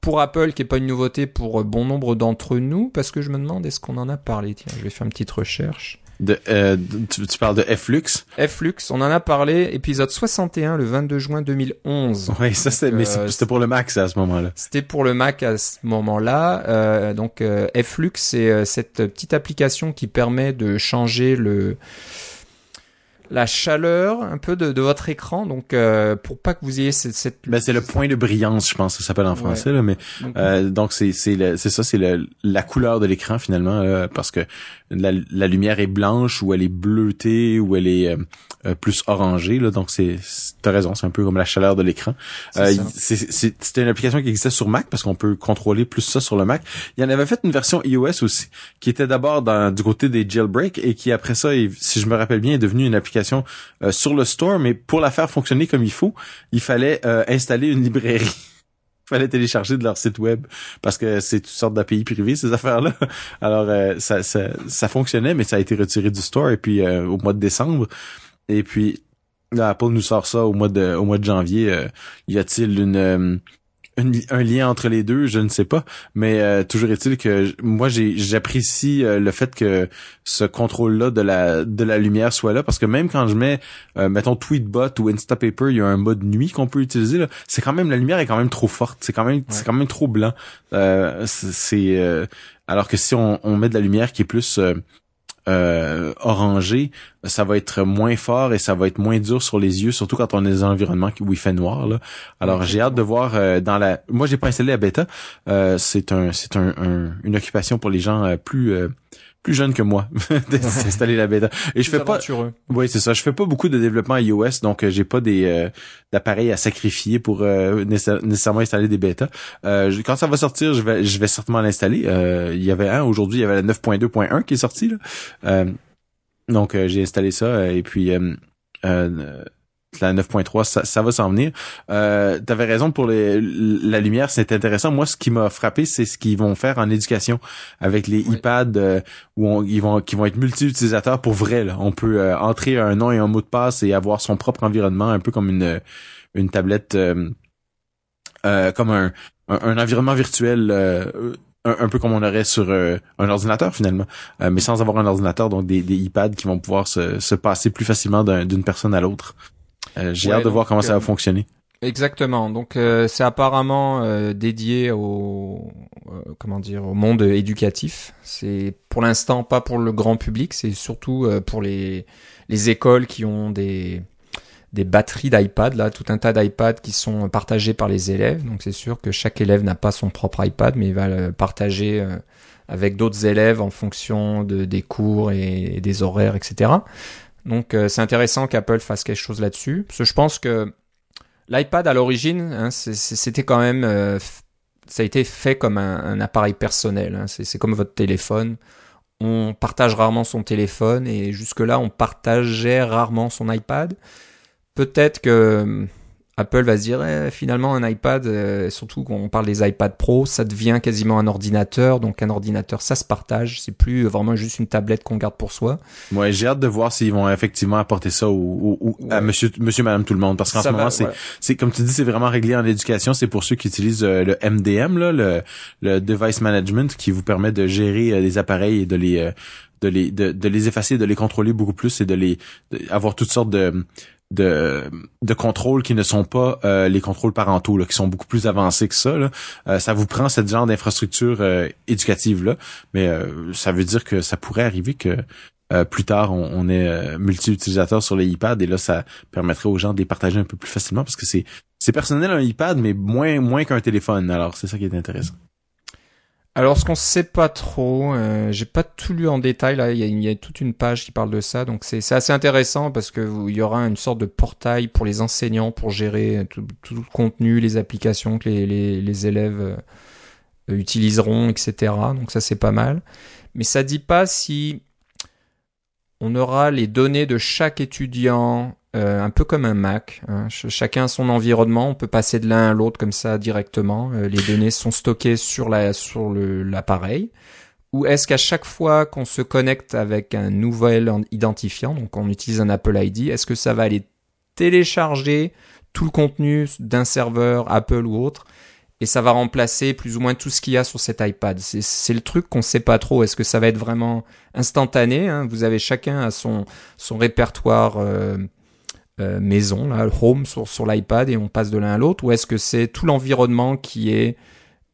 pour Apple, qui est pas une nouveauté pour euh, bon nombre d'entre nous, parce que je me demande est-ce qu'on en a parlé? Tiens, je vais faire une petite recherche. De, euh, tu, parles de Flux? Flux, on en a parlé, épisode 61, le 22 juin 2011. Oui, ça c'était, mais euh, c'était pour le Mac, ça, à ce moment-là. C'était pour le Mac à ce moment-là. Euh, donc, euh, Flux, c'est cette petite application qui permet de changer le la chaleur un peu de, de votre écran donc euh, pour pas que vous ayez cette, cette... Ben, c'est le point de brillance je pense que ça s'appelle en français là mais donc euh, c'est c'est c'est ça c'est la couleur de l'écran finalement parce que la, la, lumière est blanche ou elle est bleutée ou elle est euh, euh, plus orangée là. Donc c'est t'as raison c'est un peu comme la chaleur de l'écran. Euh, c'était une application qui existait sur Mac parce qu'on peut contrôler plus ça sur le Mac. Il y en avait fait une version iOS aussi qui était d'abord du côté des jailbreak et qui après ça si je me rappelle bien est devenue une application sur le store. Mais pour la faire fonctionner comme il faut il fallait installer une librairie fallait télécharger de leur site web parce que c'est toutes sortes d'API privées ces affaires-là. Alors euh, ça, ça, ça, fonctionnait, mais ça a été retiré du store et puis euh, au mois de décembre. Et puis Apple nous sort ça au mois de au mois de janvier. Euh, y a-t-il une un lien entre les deux, je ne sais pas, mais euh, toujours est-il que moi j'apprécie euh, le fait que ce contrôle-là de la de la lumière soit là. Parce que même quand je mets euh, mettons Tweetbot ou Instapaper, il y a un mode nuit qu'on peut utiliser c'est quand même la lumière est quand même trop forte, c'est quand même c'est quand même trop blanc. c'est alors que si on, on, met de la lumière qui est plus euh, orangé, ça va être moins fort et ça va être moins dur sur les yeux, surtout quand on est dans un environnement où il fait noir. Là. Alors j'ai hâte de voir euh, dans la. Moi j'ai pas installé la bêta. Euh, c'est un c'est un, une occupation pour les gens euh, plus plus jeune que moi d'installer la bêta. Et je fais pas Oui, c'est ça, je fais pas beaucoup de développement iOS donc euh, j'ai pas des euh, d'appareils à sacrifier pour euh, nécessairement installer des bêtas. quand ça va sortir, je vais je vais certainement l'installer. il y avait un aujourd'hui, il y avait la 9.2.1 qui est sorti là. donc j'ai installé ça et puis la 9.3, ça, ça, va s'en venir. Euh, tu avais raison pour les, la lumière, c'est intéressant. Moi, ce qui m'a frappé, c'est ce qu'ils vont faire en éducation avec les iPads euh, où ils vont qui vont être multi-utilisateurs pour vrai. Là. On peut euh, entrer un nom et un mot de passe et avoir son propre environnement, un peu comme une une tablette, euh, comme un, un, environnement virtuel. Un, peu comme on aurait sur un ordinateur finalement, mais sans avoir un ordinateur, donc des, des iPads qui vont pouvoir se, se passer plus facilement d'une personne à l'autre. Euh, j'ai hâte de voir comment ça va euh, fonctionner. Exactement. Donc euh, c'est apparemment dédié au comment dire au monde éducatif. C'est pour l'instant pas pour le grand public, c'est surtout pour les les écoles qui ont des des batteries d'iPad là, tout un tas d'iPad qui sont partagés par les élèves. Donc c'est sûr que chaque élève n'a pas son propre iPad, mais il va le partager avec d'autres élèves en fonction de des cours et des horaires, etc. Donc euh, c'est intéressant qu'Apple fasse quelque chose là-dessus. Parce que je pense que l'iPad à l'origine, hein, c'était quand même, euh, ça a été fait comme un, appareil personnel. Hein. C'est comme votre téléphone. On partage rarement son téléphone et jusque-là on partageait rarement son iPad. Peut-être que Apple va se dire eh, finalement un iPad, euh, surtout quand on parle des iPad Pro, ça devient quasiment un ordinateur. Donc un ordinateur, ça se partage. C'est plus vraiment juste une tablette qu'on garde pour soi. Ouais, j'ai hâte de voir s'ils vont effectivement apporter ça au, à Monsieur, Monsieur, Madame, tout le monde, parce qu'en ce moment, c'est, c'est comme tu dis, c'est vraiment réglé en éducation. C'est pour ceux qui utilisent euh, le MDM, là, le, le device management, qui vous permet de gérer euh, les appareils et de les de les de, de, les effacer, de les contrôler beaucoup plus et de les avoir toutes sortes de de, de contrôles qui ne sont pas euh, les contrôles parentaux, là, qui sont beaucoup plus avancés que ça. Là. Euh, ça vous prend ce genre d'infrastructure euh, éducative là, mais ça veut dire que ça pourrait arriver que plus tard on, on est multi-utilisateur sur les iPads et là ça permettrait aux gens de les partager un peu plus facilement parce que c'est c'est personnel un iPad mais moins moins qu'un téléphone. Alors c'est ça qui est intéressant. Alors, ce qu'on sait pas trop, euh, j'ai pas tout lu en détail là. Il y, a, toute une page qui parle de ça, donc c'est assez intéressant parce que il y aura une sorte de portail pour les enseignants pour gérer tout, le contenu, les applications que les, élèves euh, utiliseront, etc. Donc ça c'est pas mal. Mais ça dit pas si on aura les données de chaque étudiant euh, un peu comme un Mac. Hein. Chacun son environnement, on peut passer de l'un à l'autre comme ça directement. Euh, les données sont stockées sur la sur l'appareil. Ou est-ce qu'à chaque fois qu'on se connecte avec un nouvel identifiant, donc on utilise un Apple ID, est-ce que ça va aller télécharger tout le contenu d'un serveur Apple ou autre et ça va remplacer plus ou moins tout ce qu'il y a sur cet iPad? C'est le truc qu'on sait pas trop. Est-ce que ça va être vraiment instantané hein? Vous avez chacun à son son répertoire euh, euh, maison, là, home sur, sur l'iPad et on passe de l'un à l'autre Ou est-ce que c'est tout l'environnement qui est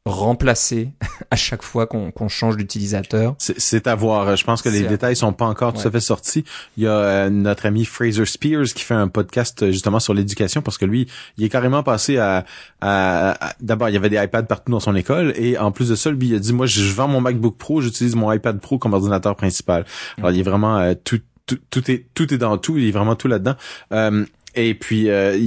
remplacé à chaque fois qu'on change d'utilisateur? C'est à voir. Je pense que les détails sont pas encore tout à fait sortis. Il y a euh, notre ami Fraser Spears qui fait un podcast euh, justement sur l'éducation parce que lui, il est carrément passé à, à, d'abord il y avait des iPads partout dans son école et en plus de ça, lui il a dit moi je vends mon MacBook Pro, j'utilise mon iPad Pro comme ordinateur principal. Alors il est vraiment tout tout, est tout est dans tout, il est vraiment tout là-dedans. Euh, et puis euh,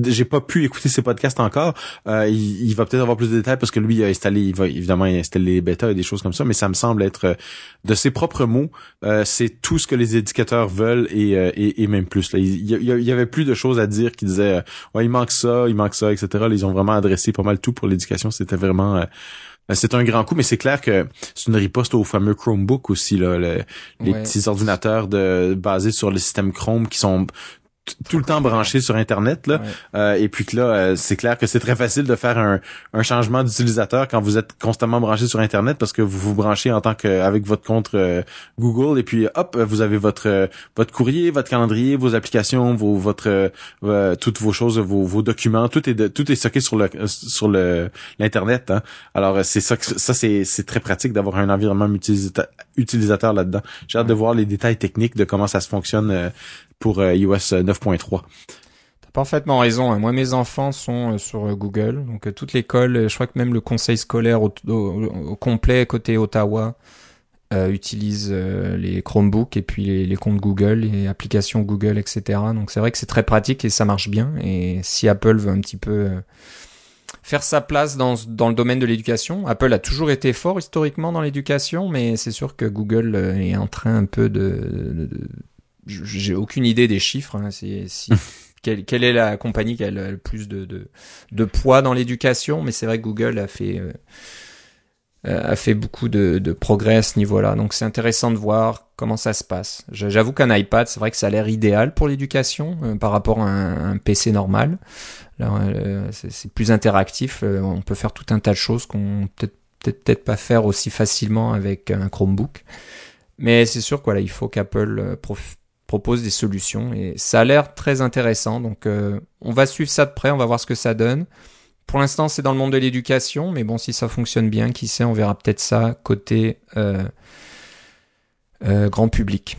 j'ai pas pu écouter ses podcasts encore. Euh, il, va peut-être avoir plus de détails parce que lui il a installé, il va évidemment installer les bêtas et des choses comme ça, mais ça me semble être de ses propres mots, c'est tout ce que les éducateurs veulent et, et, même plus. Là. Il, y avait plus de choses à dire qui disaient ouais il manque ça, il manque ça, etc. ils ont vraiment adressé pas mal tout pour l'éducation. C'était vraiment c'est un grand coup, mais c'est clair que c'est une riposte au fameux Chromebook aussi, là, les petits ordinateurs de, basés sur le système Chrome qui sont tout le temps branché sur Internet là, euh, et puis que là, euh, c'est clair que c'est très facile de faire un, un changement d'utilisateur quand vous êtes constamment branché sur Internet parce que vous vous branchez en tant que avec votre compte euh, Google et puis hop, vous avez votre votre courrier, votre calendrier, vos applications, vos votre toutes vos choses, vos, vos documents, tout est de, tout est stocké sur le sur le l'internet. Hein. Alors c'est ça ça c'est c'est très pratique d'avoir un environnement utilisateur, utilisateur là-dedans. J'ai hâte de voir les détails techniques de comment ça se fonctionne pour iOS 9.3 parfaitement raison. Hein. Moi, mes enfants sont euh, sur euh, Google, donc euh, toute l'école, je crois que même le conseil scolaire au, complet côté Ottawa utilise les Chromebooks et puis les, comptes Google, les applications Google, etc. Donc c'est vrai que c'est très pratique et ça marche bien. Et si Apple veut un petit peu faire sa place dans, dans le domaine de l'éducation, Apple a toujours été fort historiquement dans l'éducation, mais c'est sûr que Google est en train un peu de, j'ai aucune idée des chiffres. Hein, si, quelle, est la compagnie qui a le, plus de, de, poids dans l'éducation, mais c'est vrai que Google a fait, euh, a fait beaucoup de, de progrès à ce niveau-là. Donc c'est intéressant de voir comment ça se passe. J'avoue qu'un iPad, c'est vrai que ça a l'air idéal pour l'éducation euh, par rapport à un, PC normal. Euh, c'est plus interactif, on peut faire tout un tas de choses qu'on peut-être peut-être pas faire aussi facilement avec un Chromebook. Mais c'est sûr quoi, il faut qu'Apple propose des solutions et ça a l'air très intéressant. Donc euh, on va suivre ça de près, on va voir ce que ça donne. Pour l'instant, c'est dans le monde de l'éducation, mais bon, si ça fonctionne bien, qui sait, on verra peut-être ça côté euh, euh, grand public.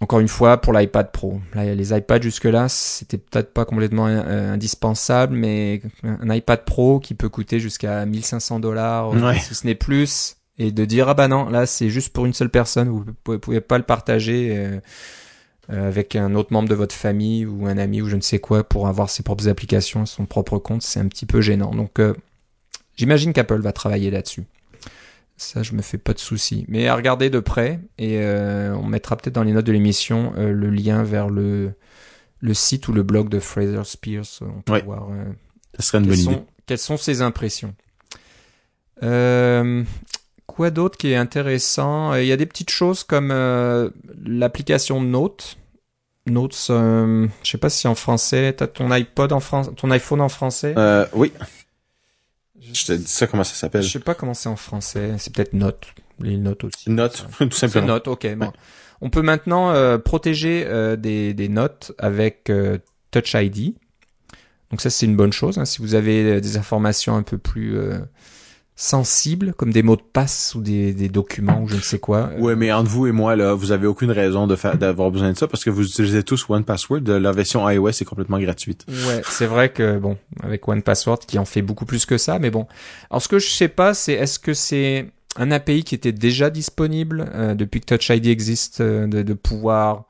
Encore une fois, pour l'iPad Pro. Là, les iPads jusque-là, c'était peut-être pas complètement indispensable, mais un iPad Pro qui peut coûter jusqu'à 1500 dollars, si ce n'est plus, et de dire ah bah non, là c'est juste pour une seule personne, vous pouvez, pouvez pas le partager. Euh, avec un autre membre de votre famille ou un ami ou je ne sais quoi pour avoir ses propres applications, son propre compte, c'est un petit peu gênant. Donc euh, j'imagine qu'Apple va travailler là-dessus. Ça, je me fais pas de soucis. Mais à regarder de près, et euh, on mettra peut-être dans les notes de l'émission le lien vers le, le site ou le blog de Fraser Spears. On peut voir Ça serait une bonne idée. quelles sont ses impressions. Euh, quoi d'autre qui est intéressant? Il y a des petites choses comme l'application Note Notes, euh, je sais pas si en français, t'as ton iPod en français, ton iPhone en français? Euh, Oui. Je te dis ça comment ça s'appelle? Je sais pas comment c'est en français. C'est peut-être Note, les notes aussi. Note, tout simplement. Note, ok. Bon. On peut maintenant euh, protéger euh, des, des, notes avec euh, Touch ID. Donc ça c'est une bonne chose. Hein, si vous avez des informations un peu plus sensibles, comme des mots de passe ou des, des documents ou je ne sais quoi. Ouais, mais entre vous et moi, là, vous avez aucune raison de faire d'avoir besoin de ça parce que vous utilisez tous One Password. La version iOS est complètement gratuite. Ouais, c'est vrai que bon, avec One Password qui en fait beaucoup plus que ça, mais bon. Alors ce que je sais pas, c'est est-ce que c'est un API qui était déjà disponible euh, depuis que Touch ID existe, euh, de, de pouvoir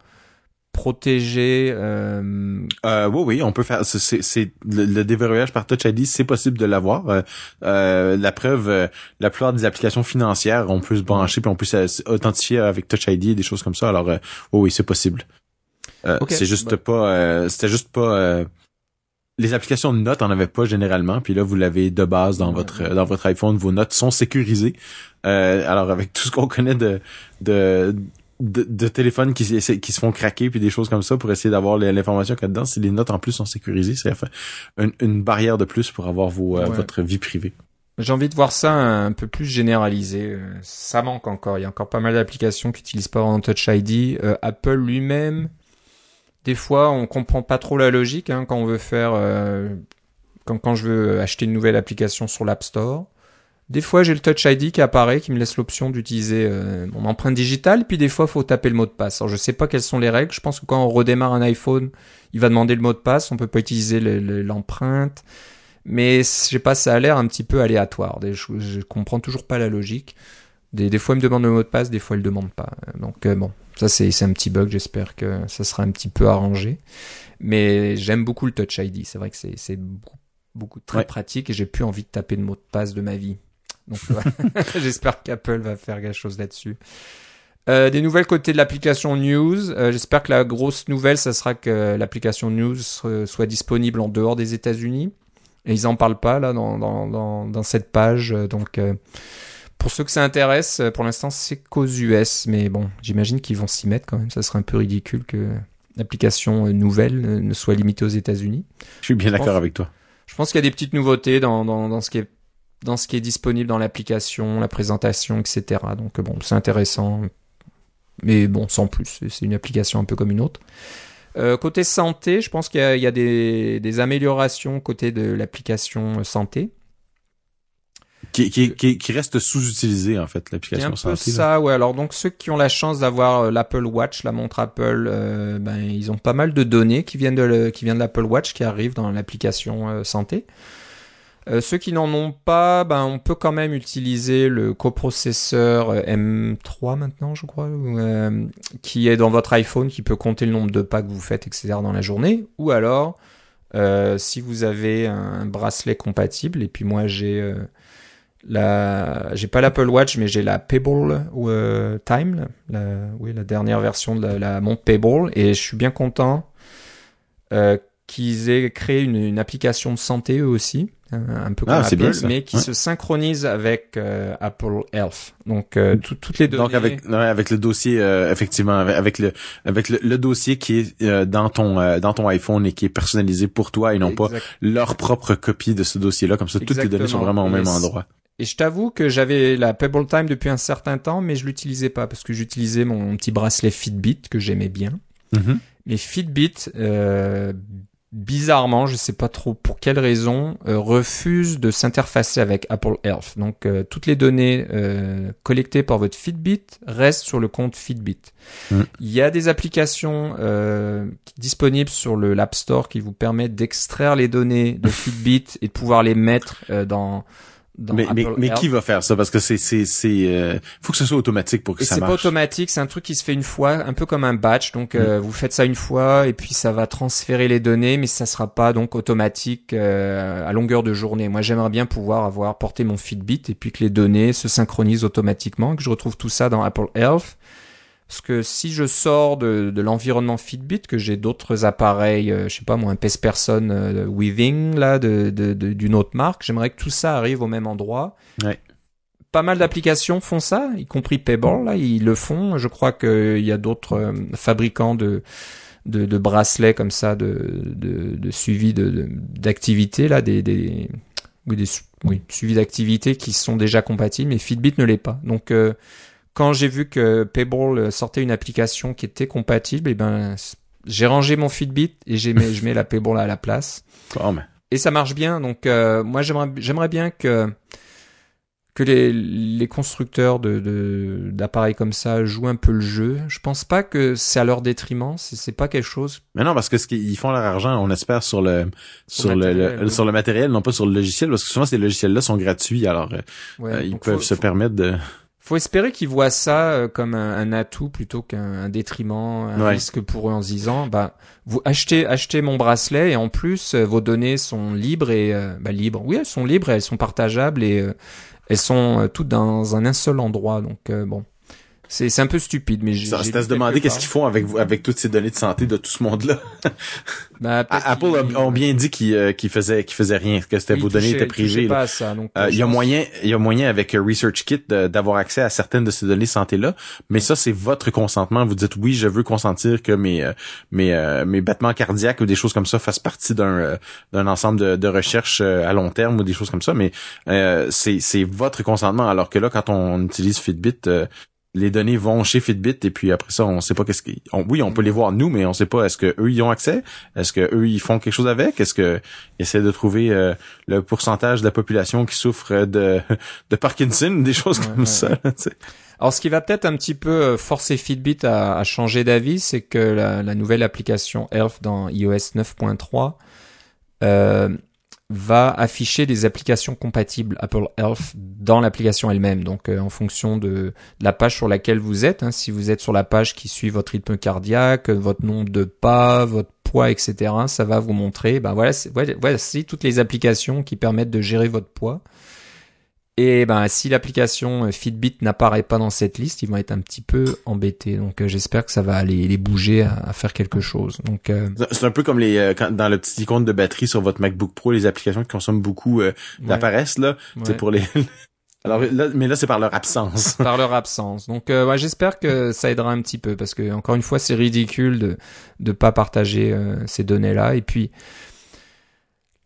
protéger. Euh... Euh, oui, oui, on peut faire. C'est le, le, déverrouillage par Touch ID, c'est possible de l'avoir. Euh, euh la preuve, euh, la plupart des applications financières, on peut se brancher puis on peut s'authentifier avec Touch ID, des choses comme ça. Alors, oui, oui, c'est possible. C'est juste pas. C'était juste pas. les applications de notes en avaient pas généralement, puis là vous l'avez de base dans votre dans votre iPhone. Vos notes sont sécurisées. alors avec tout ce qu'on connaît de de de, téléphones qui, qui se font craquer puis des choses comme ça pour essayer d'avoir l'information qu'il y a dedans. Si les notes en plus sont sécurisées, c'est une, une barrière de plus pour avoir vos, euh, votre vie privée. J'ai envie de voir ça un peu plus généralisé. Euh, ça manque encore. Il y a encore pas mal d'applications qui utilisent pas vraiment Touch ID. Euh, Apple lui-même, des fois, on comprend pas trop la logique hein, quand on veut faire, quand, quand je veux acheter une nouvelle application sur l'App Store. Des fois, j'ai le Touch ID qui apparaît, qui me laisse l'option d'utiliser euh, mon empreinte digitale, puis des fois, il faut taper le mot de passe. Alors, je sais pas quelles sont les règles. Je pense que quand on redémarre un iPhone, il va demander le mot de passe. On peut pas utiliser l'empreinte. Mais je sais pas, ça a l'air un petit peu aléatoire. Je, je comprends toujours pas la logique. Des, des, fois, il me demande le mot de passe, des fois, il le demande pas. Donc, euh, bon, ça, c'est un petit bug. J'espère que ça sera un petit peu arrangé. Mais j'aime beaucoup le Touch ID. C'est vrai que c'est beaucoup, beaucoup très pratique et j'ai plus envie de taper le mot de passe de ma vie. Donc j'espère qu'Apple va faire quelque chose là-dessus. Euh, des nouvelles côté de l'application News. Euh, j'espère que la grosse nouvelle, ça sera que l'application News soit disponible en dehors des États-Unis. Et ils en parlent pas là dans, dans, dans, dans cette page. Donc euh, pour ceux que ça intéresse, pour l'instant c'est qu'aux US. Mais bon, j'imagine qu'ils vont s'y mettre quand même. Ça serait un peu ridicule que application nouvelle ne soit limitée aux États-Unis. Je suis bien d'accord avec toi. Je pense qu'il y a des petites nouveautés dans, dans, dans ce qui est dans ce qui est disponible dans l'application, la présentation, etc. Donc bon, c'est intéressant, mais bon, sans plus. C'est une application un peu comme une autre. Euh, côté santé, je pense qu'il y, y a, des, des, améliorations côté de l'application santé. Qui, qui, qui, qui reste sous-utilisé en fait l'application santé. C'est ça, ouais. Alors donc ceux qui ont la chance d'avoir euh, l'Apple Watch, la montre Apple, euh, ben ils ont pas mal de données qui viennent de le, qui viennent de l'Apple Watch qui arrivent dans l'application euh, santé. Euh, ceux qui n'en ont pas, ben, on peut quand même utiliser le coprocesseur euh, M3 maintenant, je crois, euh, qui est dans votre iPhone, qui peut compter le nombre de pas que vous faites, etc. dans la journée. Ou alors, si vous avez un bracelet compatible, et puis moi j'ai la, j'ai pas l'Apple Watch, mais j'ai la Pebble Time, la, oui, la dernière version de la, la montre Pebble, et je suis bien content qu'ils aient créé une, une, application de santé eux aussi un peu ah, comme Apple, mais qui se synchronise avec euh, Apple Health. Donc euh, toutes les données. Donc avec avec le dossier euh, effectivement avec le avec le, dossier qui est dans ton dans ton iPhone et qui est personnalisé pour toi et non pas leur propre copie de ce dossier-là. Comme ça, toutes les données sont vraiment au même endroit. Et je t'avoue que j'avais la Pebble Time depuis un certain temps, mais je l'utilisais pas parce que j'utilisais mon petit bracelet Fitbit que j'aimais bien. Mm-hmm. Mais Fitbit, euh, bizarrement, je sais pas trop pour quelle raison, euh, refuse de s'interfacer avec Apple Health. Donc euh, toutes les données euh, collectées par votre Fitbit restent sur le compte Fitbit. Mm. Il y a des applications disponibles sur le l'App Store qui vous permettent d'extraire les données de Fitbit et de pouvoir les mettre dans mais, mais, mais, qui va faire ça? Parce que c'est c'est c'est euh, faut que ce soit automatique pour que ça marche. C'est pas automatique, c'est un truc qui se fait une fois, un peu comme un batch. Donc euh, mm. vous faites ça une fois et puis ça va transférer les données, mais ça sera pas donc automatique euh, à longueur de journée. Moi j'aimerais bien pouvoir avoir porté mon Fitbit et puis que les données se synchronisent automatiquement, que je retrouve tout ça dans Apple Health parce que si je sors de, de l'environnement Fitbit, que j'ai d'autres appareils, euh, je sais pas moi, un PES Person euh, Weaving là, de, de, d'une autre marque, j'aimerais que tout ça arrive au même endroit. Ouais. Pas mal d'applications font ça, y compris Pebble, là, ils le font. Je crois qu'il y a d'autres euh, fabricants de, de, de, bracelets comme ça, de, de, de suivi de, d'activités, là, des, des, oui, des oui, suivi d'activités qui sont déjà compatibles, mais Fitbit ne l'est pas. Donc, euh, quand j'ai vu que Payball sortait une application qui était compatible, et eh ben j'ai rangé mon Fitbit et j'ai mis, je mets la Payball à la place. Oh, Et ça marche bien. Donc euh, moi j'aimerais j'aimerais bien que que les, les constructeurs de d'appareils comme ça jouent un peu le jeu. Je pense pas que c'est à leur détriment. C'est pas quelque chose. Mais non, parce que ce qu'ils font leur argent, on espère sur le sur le, sur le matériel, non pas sur le logiciel, parce que souvent ces logiciels là sont gratuits, alors euh, ils peuvent se permettre de faut espérer qu'ils voient ça euh, comme un, atout plutôt qu'un détriment, un risque pour eux en se disant, bah, vous achetez, achetez mon bracelet et en plus euh, vos données sont libres et euh, bah, libres. Oui, elles sont libres, et elles sont partageables et elles sont toutes dans un seul endroit. Donc bon, c'est c'est un peu stupide, mais ça reste à se demander qu'est-ce qu'ils font avec avec toutes ces données de santé de tout ce monde-là. bah, Apple a, ont bien dit qu'ils euh, qu'ils faisaient qu'ils faisaient rien, que c'était vos données étaient privées. Pas ça, donc, euh, il y a moyen il y a moyen avec euh, ResearchKit d'avoir accès à certaines de ces données santé là, mais ça c'est votre consentement. Vous dites oui, je veux consentir que mes mes mes battements cardiaques ou des choses comme ça fassent partie d'un d'un ensemble de, de recherches à long terme ou des choses comme ça, mais c'est c'est votre consentement. Alors que là, quand on utilise Fitbit les données vont chez Fitbit et puis après ça on sait pas qu'est-ce qu'ils oui on peut les voir nous mais on sait pas est-ce que eux y ont accès? Est-ce que eux ils font quelque chose avec? Est-ce que ils essaient de trouver euh, le pourcentage de la population qui souffre de de Parkinson des choses comme ça alors ce qui va peut-être un petit peu euh, forcer Fitbit à, changer d'avis c'est que la, la, nouvelle application Health dans iOS 9.3 euh, va afficher des applications compatibles Apple Health dans l'application elle-même. Donc euh, en fonction de, la page sur laquelle vous êtes, hein, si vous êtes sur la page qui suit votre rythme cardiaque, votre nombre de pas, votre poids, etc., ça va vous montrer. Ben voilà, voilà, voici toutes les applications qui permettent de gérer votre poids. Et ben si l'application euh, Fitbit n'apparaît pas dans cette liste, ils vont être un petit peu embêtés. Donc euh, j'espère que ça va aller les bouger à, faire quelque chose. Donc euh, c'est un peu comme les dans le petit icône de batterie sur votre MacBook Pro, les applications qui consomment beaucoup apparaissent là. C'est pour les Alors là, mais là c'est par leur absence. par leur absence. Donc euh, ouais, j'espère que ça aidera un petit peu parce que encore une fois c'est ridicule de de pas partager euh, ces données là et puis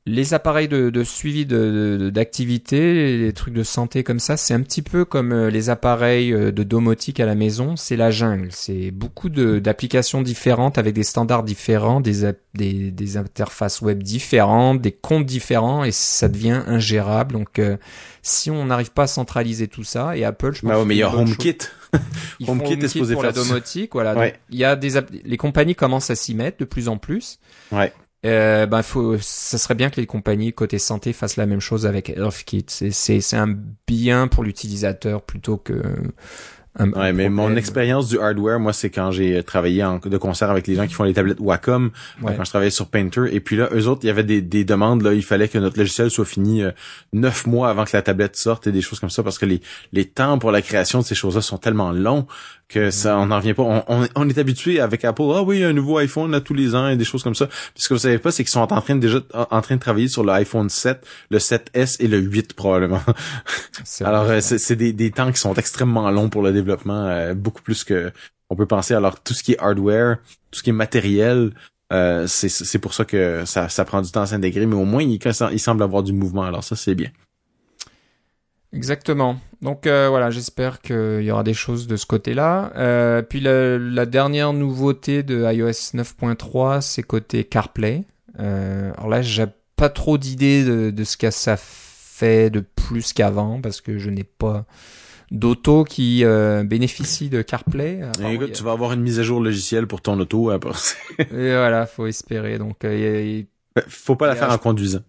les appareils de, de suivi d'activité, de, les trucs de santé comme ça, c'est un petit peu comme euh, les appareils euh, de domotique à la maison, c'est la jungle. C'est beaucoup d'applications différentes avec des standards différents, des, des, des, interfaces web différentes, des comptes différents et ça devient ingérable. Donc euh, si on n'arrive pas à centraliser tout ça, et Apple, je pense... Bah mais il y a HomeKit. HomeKit est supposé pour la domotique, voilà. il y a des les compagnies commencent à s'y mettre de plus en plus. Ouais. Euh, ben faut, ça serait bien que les compagnies côté santé fassent la même chose avec HealthKit. C'est c'est c'est un bien pour l'utilisateur plutôt que ouais, mais mon expérience du hardware, moi, c'est quand j'ai travaillé en, de concert avec les gens qui font les tablettes Wacom, quand je travaillais sur Painter. Et puis là, eux autres, il y avait des, des demandes, là, il fallait que notre logiciel soit fini euh, neuf mois avant que la tablette sorte et des choses comme ça, parce que les, les temps pour la création de ces choses-là sont tellement longs que ça, on n'en revient pas. On, on, est habitué avec Apple, ah oui, un nouveau iPhone à tous les ans et des choses comme ça. Puis ce que vous savez pas, c'est qu'ils sont en train de, déjà en train de travailler sur l'iPhone 7, le 7S et le 8 probablement. Alors euh, c'est des, des temps qui sont extrêmement longs pour le développement, euh, beaucoup plus que on peut penser. Alors tout ce qui est hardware, tout ce qui est matériel, euh, c'est pour ça que ça, ça prend du temps à s'intégrer, mais au moins il, il semble avoir du mouvement. Alors ça c'est bien. Exactement. Donc euh, voilà, j'espère qu'il y aura des choses de ce côté-là. Euh, puis la, dernière nouveauté de iOS 9.3, c'est côté CarPlay. Euh, alors là, j'ai pas trop d'idées de, ce que ça fait de plus qu'avant parce que je n'ai pas d'auto qui bénéficie de CarPlay. écoute, tu vas avoir une mise à jour logicielle pour ton auto après. Et voilà, faut espérer. Donc, il faut pas la faire en conduisant.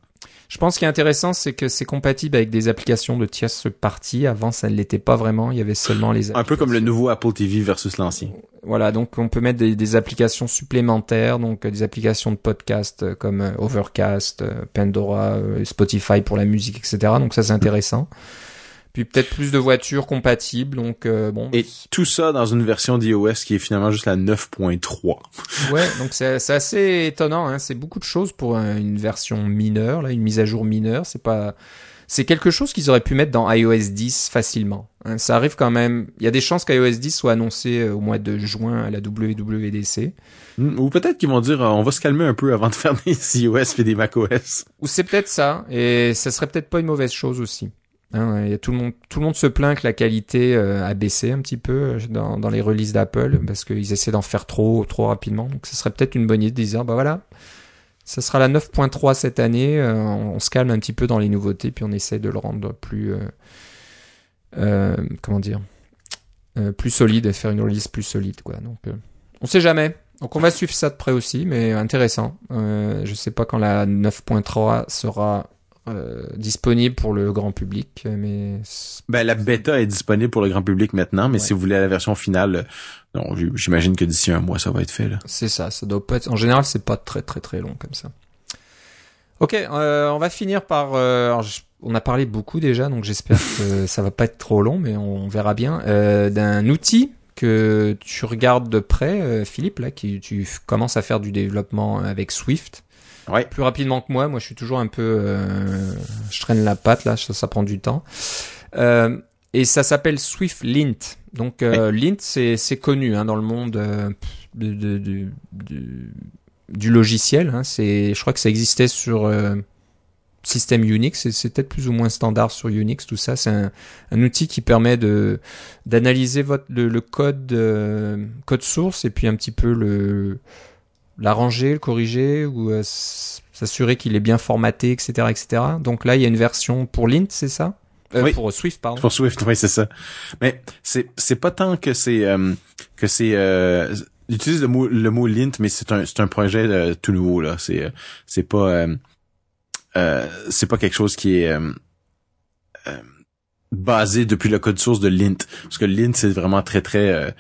Je pense qu'il est intéressant, c'est que c'est compatible avec des applications de tierce partie. Avant, ça ne l'était pas vraiment. Il y avait seulement les Un peu comme le nouveau Apple TV versus l'ancien. Voilà, donc on peut mettre des, applications supplémentaires, donc des applications de podcast euh, comme euh, Overcast, euh, Pandora, Spotify pour la musique, etc. Donc ça, c'est intéressant puis peut-être plus de voitures compatibles. Donc euh, bon. Et tout ça dans une version d'iOS qui est finalement juste la 9.3. ouais, donc c'est assez étonnant. Hein. C'est beaucoup de choses pour une version mineure, là, une mise à jour mineure. C'est pas. C'est quelque chose qu'ils auraient pu mettre dans iOS 10 facilement. Hein. Ça arrive quand même. Il y a des chances qu'iOS 10 soit annoncé euh, au mois de juin à la WWDC. Hmm, ou peut-être qu'ils vont dire euh, on va se calmer un peu avant de faire des iOS et des macOS. Ou c'est peut-être ça. Et ça serait peut-être pas une mauvaise chose aussi. Hein, y a tout le monde, tout le monde se plaint que la qualité euh, a baissé un petit peu euh, dans, dans les releases d'Apple parce qu'ils essaient d'en faire trop, trop rapidement. Donc, ce serait peut-être une bonne idée de dire, bah voilà, ça sera la 9.3 cette année. Euh, on, se calme un petit peu dans les nouveautés, puis on essaie de le rendre plus, comment dire, plus solide, faire une release plus solide, quoi. Donc, on sait jamais. Donc, on va suivre ça de près aussi, mais intéressant. je sais pas quand la 9.3 sera euh, disponible pour le grand public, mais ben la bêta est disponible pour le grand public maintenant, mais si vous voulez la version finale, non, j'imagine que d'ici un mois ça va être fait là. C'est ça, ça doit pas être. En général, c'est pas très très très long comme ça. Ok, euh, on va finir par. Euh, on a parlé beaucoup déjà, donc j'espère que ça va pas être trop long, mais on, verra bien. Euh, D'un outil que tu regardes de près, euh, Philippe, là, qui tu commences à faire du développement avec Swift. Ouais. Plus rapidement que moi. Moi, je suis toujours un peu, euh, je traîne la patte là. Ça, ça prend du temps. Euh, et ça s'appelle Swift Lint. Donc euh, Lint, c'est c'est connu hein, dans le monde euh, de, de, de, du logiciel. Hein. C'est, je crois que ça existait sur euh, système Unix. C'est peut-être plus ou moins standard sur Unix. Tout ça, c'est un, un, outil qui permet de d'analyser votre le, le code euh, code source et puis un petit peu le l'arranger, le corriger ou euh, s'assurer qu'il est bien formaté, etc., etc. Donc là, il y a une version pour Lint, c'est ça? Euh, oui. Pour Swift, pardon. Pour Swift, oui, c'est ça. Mais c'est c'est pas tant que c'est euh, que c'est euh, utilise le mot le mot lint, mais c'est un c'est un projet euh, tout nouveau là. C'est c'est pas euh, c'est pas quelque chose qui est basé depuis le code source de lint, parce que lint c'est vraiment très très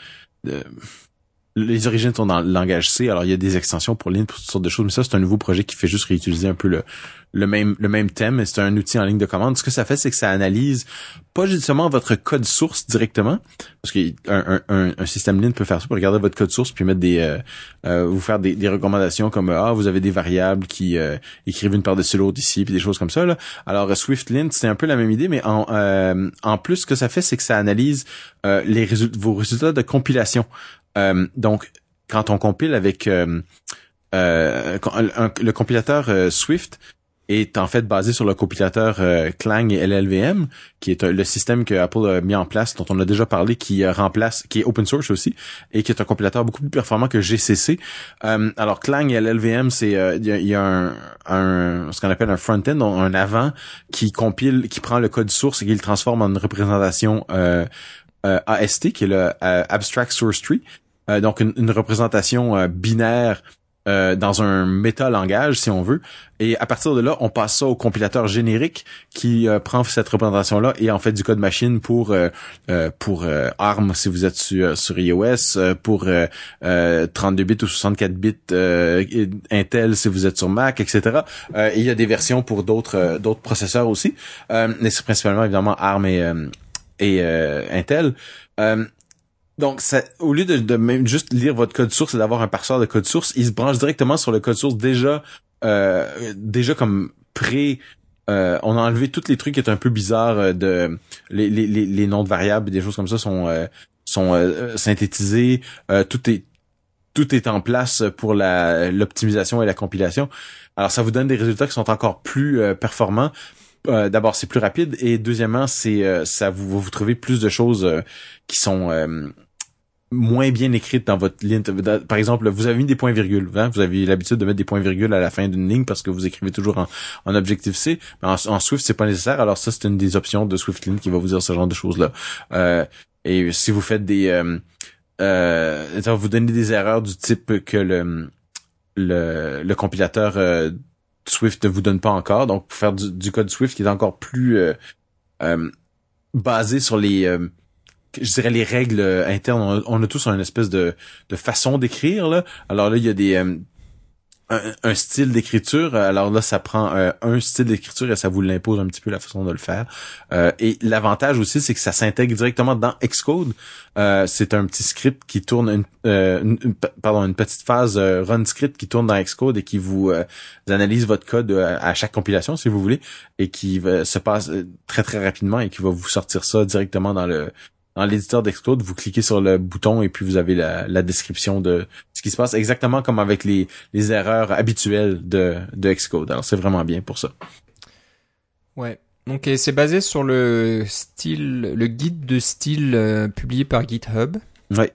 les origines sont dans le langage C, alors il y a des extensions pour Lint pour toutes sortes de choses, mais ça c'est un nouveau projet qui fait juste réutiliser un peu le, le même le même thème, c'est un outil en ligne de commande. Ce que ça fait, c'est que ça analyse pas justement votre code source directement, parce qu'un un, un, système Lint peut faire ça, pour regarder votre code source puis mettre des euh, euh, vous faire des, des, recommandations comme ah vous avez des variables qui euh, écrivent une par-dessus l'autre ici puis des choses comme ça là. Alors Swift Lint c'est un peu la même idée, mais en en plus ce que ça fait, c'est que ça analyse les résultats vos résultats de compilation. Euh, donc, quand on compile avec euh, euh, le compilateur Swift est en fait basé sur le compilateur Clang et LLVM, qui est le système que Apple a mis en place, dont on a déjà parlé, qui remplace, qui est open source aussi, et qui est un compilateur beaucoup plus performant que GCC. alors Clang et LLVM, c'est il y, a, un, un, ce qu'on appelle un front-end, un avant, qui compile, qui prend le code source et qui le transforme en une représentation AST, qui est le Abstract Source Tree, euh, donc une, représentation euh, binaire euh, dans un méta-langage, si on veut. Et à partir de là, on passe ça au compilateur générique qui prend cette représentation-là et en fait du code machine pour pour ARM si vous êtes sur, sur iOS, pour 32 bits ou 64 bits Intel si vous êtes sur Mac, etc. et il y a des versions pour d'autres d'autres processeurs aussi, mais c'est principalement évidemment ARM et et Intel. Donc, ça, au lieu de, de, même juste lire votre code source et d'avoir un parseur de code source, il se branche directement sur le code source déjà, euh, déjà comme pré. Euh, on a enlevé tous les trucs qui étaient un peu bizarres euh, de les, les, les, noms de variables, des choses comme ça sont euh, sont euh, synthétisés. tout est tout est en place pour la l'optimisation et la compilation. Alors, ça vous donne des résultats qui sont encore plus performants. D'abord, c'est plus rapide et deuxièmement, c'est ça vous vous trouvez plus de choses qui sont moins bien écrite dans votre ligne. Par exemple, vous avez mis des points-virgules. Hein? Vous avez l'habitude de mettre des points-virgules à la fin d'une ligne parce que vous écrivez toujours en, en objectif C. Mais en, Swift, c'est pas nécessaire. Alors ça, c'est une des options de SwiftLint qui va vous dire ce genre de choses-là. Euh, et si vous faites des... Euh, euh, vous donnez des erreurs du type que le, le, le compilateur euh, Swift ne vous donne pas encore. Donc, pour faire du, code Swift qui est encore plus euh, basé sur les je dirais les règles euh, internes. On a, tous une espèce de, façon d'écrire. Alors là, il y a des euh, un, style d'écriture. Alors là, ça prend euh, un style d'écriture et ça vous l'impose un petit peu la façon de le faire. et l'avantage aussi, c'est que ça s'intègre directement dans Xcode. c'est un petit script qui tourne, une, pardon, une petite phase run script qui tourne dans Xcode et qui vous, analyse votre code à chaque compilation, si vous voulez, et qui se passe très très rapidement et qui va vous sortir ça directement dans le dans l'éditeur d'Excode, vous cliquez sur le bouton et puis vous avez la, description de qui se passe exactement comme avec les, les erreurs habituelles de, de Xcode. Alors c'est vraiment bien pour ça. Ouais. Donc c'est basé sur le style, le guide de style euh, publié par GitHub. Ouais.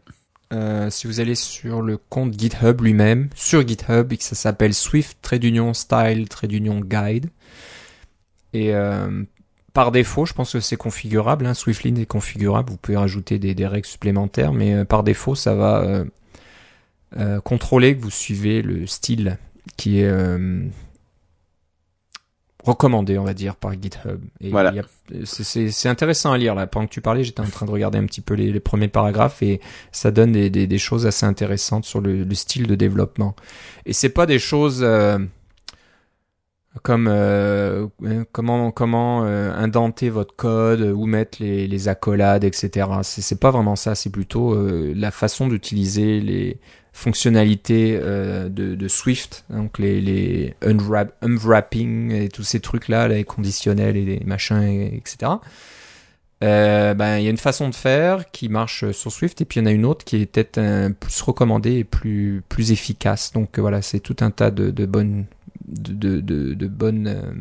Euh, si vous allez sur le compte GitHub lui-même, sur GitHub, et que ça s'appelle Swift Trade Union Style Trade Union Guide. Et euh, par défaut, je pense que c'est configurable. Hein. Est configurable. Vous pouvez rajouter des, règles supplémentaires, mais euh, par défaut, ça va euh, euh, contrôler que vous suivez le style qui est recommandé, on va dire, par GitHub. Et voilà. C'est intéressant à lire là. Pendant que tu parlais, j'étais en train de regarder un petit peu les, premiers paragraphes et ça donne des, choses assez intéressantes sur le, le, style de développement. Et c'est pas des choses comme euh, euh, comment comment euh, indenter votre code où mettre les, les accolades etc c'est pas vraiment ça c'est plutôt la façon d'utiliser les fonctionnalités de, de, Swift donc les, les unwrap, unwrapping et tous ces trucs là les conditionnels et les machins etc ben il y a une façon de faire qui marche sur Swift et puis il y en a une autre qui est peut-être plus recommandée et plus plus efficace donc voilà c'est tout un tas de, bonnes de, bonnes euh,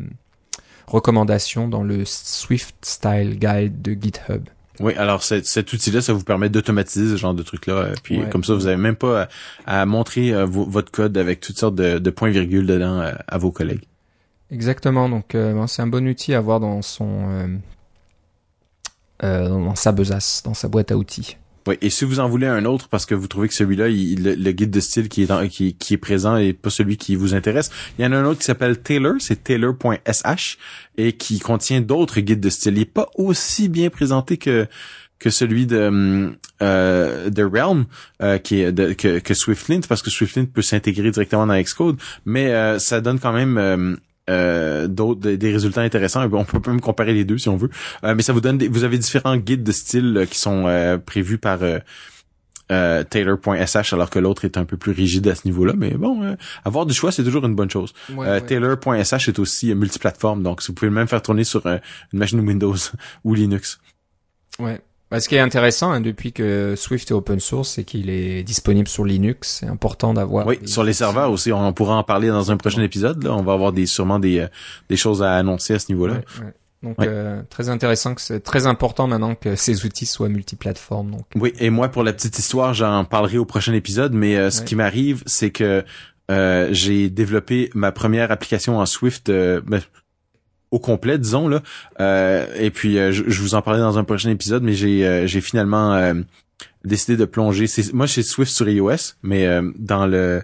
recommandations dans le Swift Style Guide de GitHub. Oui, alors cet outil-là, ça vous permet d'automatiser ce genre de trucs-là. Euh, puis comme ça, vous avez même pas à, montrer euh, votre code avec toutes sortes de, de points-virgules dedans à, vos collègues. Exactement. Donc c'est un bon outil à avoir dans son dans sa besace, dans sa boîte à outils. Et si vous en voulez un autre parce que vous trouvez que celui-là, le, guide de style qui est, est présent et pas celui qui vous intéresse, il y en a un autre qui s'appelle Taylor, c'est taylor.sh et qui contient d'autres guides de style. Il est pas aussi bien présenté que celui de euh, de Realm de, que, Swiftling parce que Swiftling peut s'intégrer directement dans Xcode mais ça donne quand même d'autres des résultats intéressants on peut même comparer les deux si on veut mais ça vous donne des, vous avez différents guides de style qui sont prévus par euh, Taylor.sh alors que l'autre est un peu plus rigide à ce niveau-là. Mais bon, euh, avoir du choix, c'est toujours une bonne chose. euh, Taylor.sh est aussi multiplateforme, donc vous pouvez même faire tourner sur euh, une machine Windows ou Linux. Ouais. Bah, ce qui est intéressant hein, depuis que Swift est open source, c'est qu'il est disponible sur Linux. C'est important d'avoir. Oui, sur les serveurs aussi. On pourra en parler dans un prochain épisode. Là. On va avoir des sûrement des, euh, des choses à annoncer à ce niveau-là. Ouais, donc euh, très intéressant que c'est très important maintenant que ces outils soient multiplateformes. Donc. Oui, et moi pour la petite histoire, j'en parlerai au prochain épisode, mais euh, ce qui m'arrive, c'est que euh, j'ai développé ma première application en Swift ben, au complet, disons là. et puis je, vous en parlais dans un prochain épisode, mais j'ai j'ai finalement décidé de plonger. Moi, j'ai Swift sur iOS, mais dans le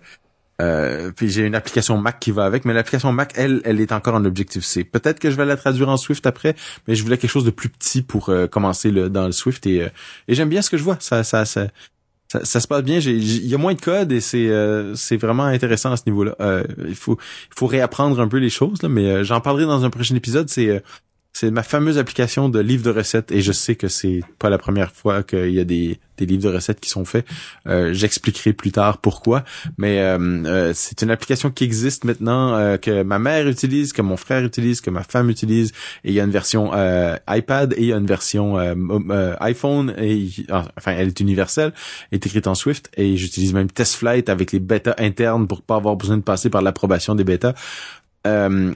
euh, puis j'ai une application Mac qui va avec, mais l'application Mac, elle, elle est encore en Objective-C. Peut-être que je vais la traduire en Swift après, mais je voulais quelque chose de plus petit pour euh, commencer le, dans le Swift et, euh, et j'aime bien ce que je vois. Ça, ça, ça, ça, se passe bien. Il y a moins de code et c'est c'est vraiment intéressant à ce niveau-là. il faut il faut réapprendre un peu les choses là, mais j'en parlerai dans un prochain épisode. C'est c'est ma fameuse application de livre de recettes et je sais que c'est pas la première fois qu'il y a des, des livres de recettes qui sont faits. Euh, J'expliquerai plus tard pourquoi, mais euh, euh, c'est une application qui existe maintenant euh, que ma mère utilise, que mon frère utilise, que ma femme utilise. Et il y a une version euh, iPad et il y a une version iPhone et ah, enfin elle est universelle, est écrite en Swift et j'utilise même TestFlight avec les bêtas internes pour pas avoir besoin de passer par l'approbation des bêtas. Euh,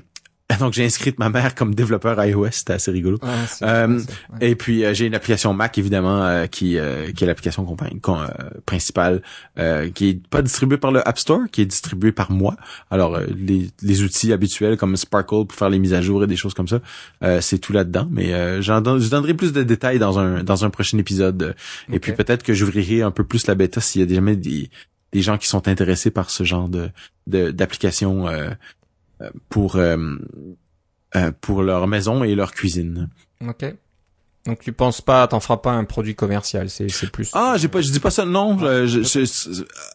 Donc j'ai inscrit ma mère comme développeur iOS, c'était assez rigolo. euh, Et puis euh, j'ai une application Mac évidemment euh, qui euh, qui est l'application principale qui est pas distribuée par le App Store, qui est distribuée par moi. Alors les, les outils habituels comme Sparkle pour faire les mises à jour et des choses comme ça, c'est tout là-dedans. Mais j'en je donnerai plus de détails dans un dans un prochain épisode. Et puis peut-être que j'ouvrirai un peu plus la bêta s'il y a jamais des des gens qui sont intéressés par ce genre de d'application pour euh, euh, pour leur maison et leur cuisine. Ok. Donc tu penses pas, t'en feras pas un produit commercial, c'est c'est plus. Ah, j'ai pas, je dis pas ça. Non, je,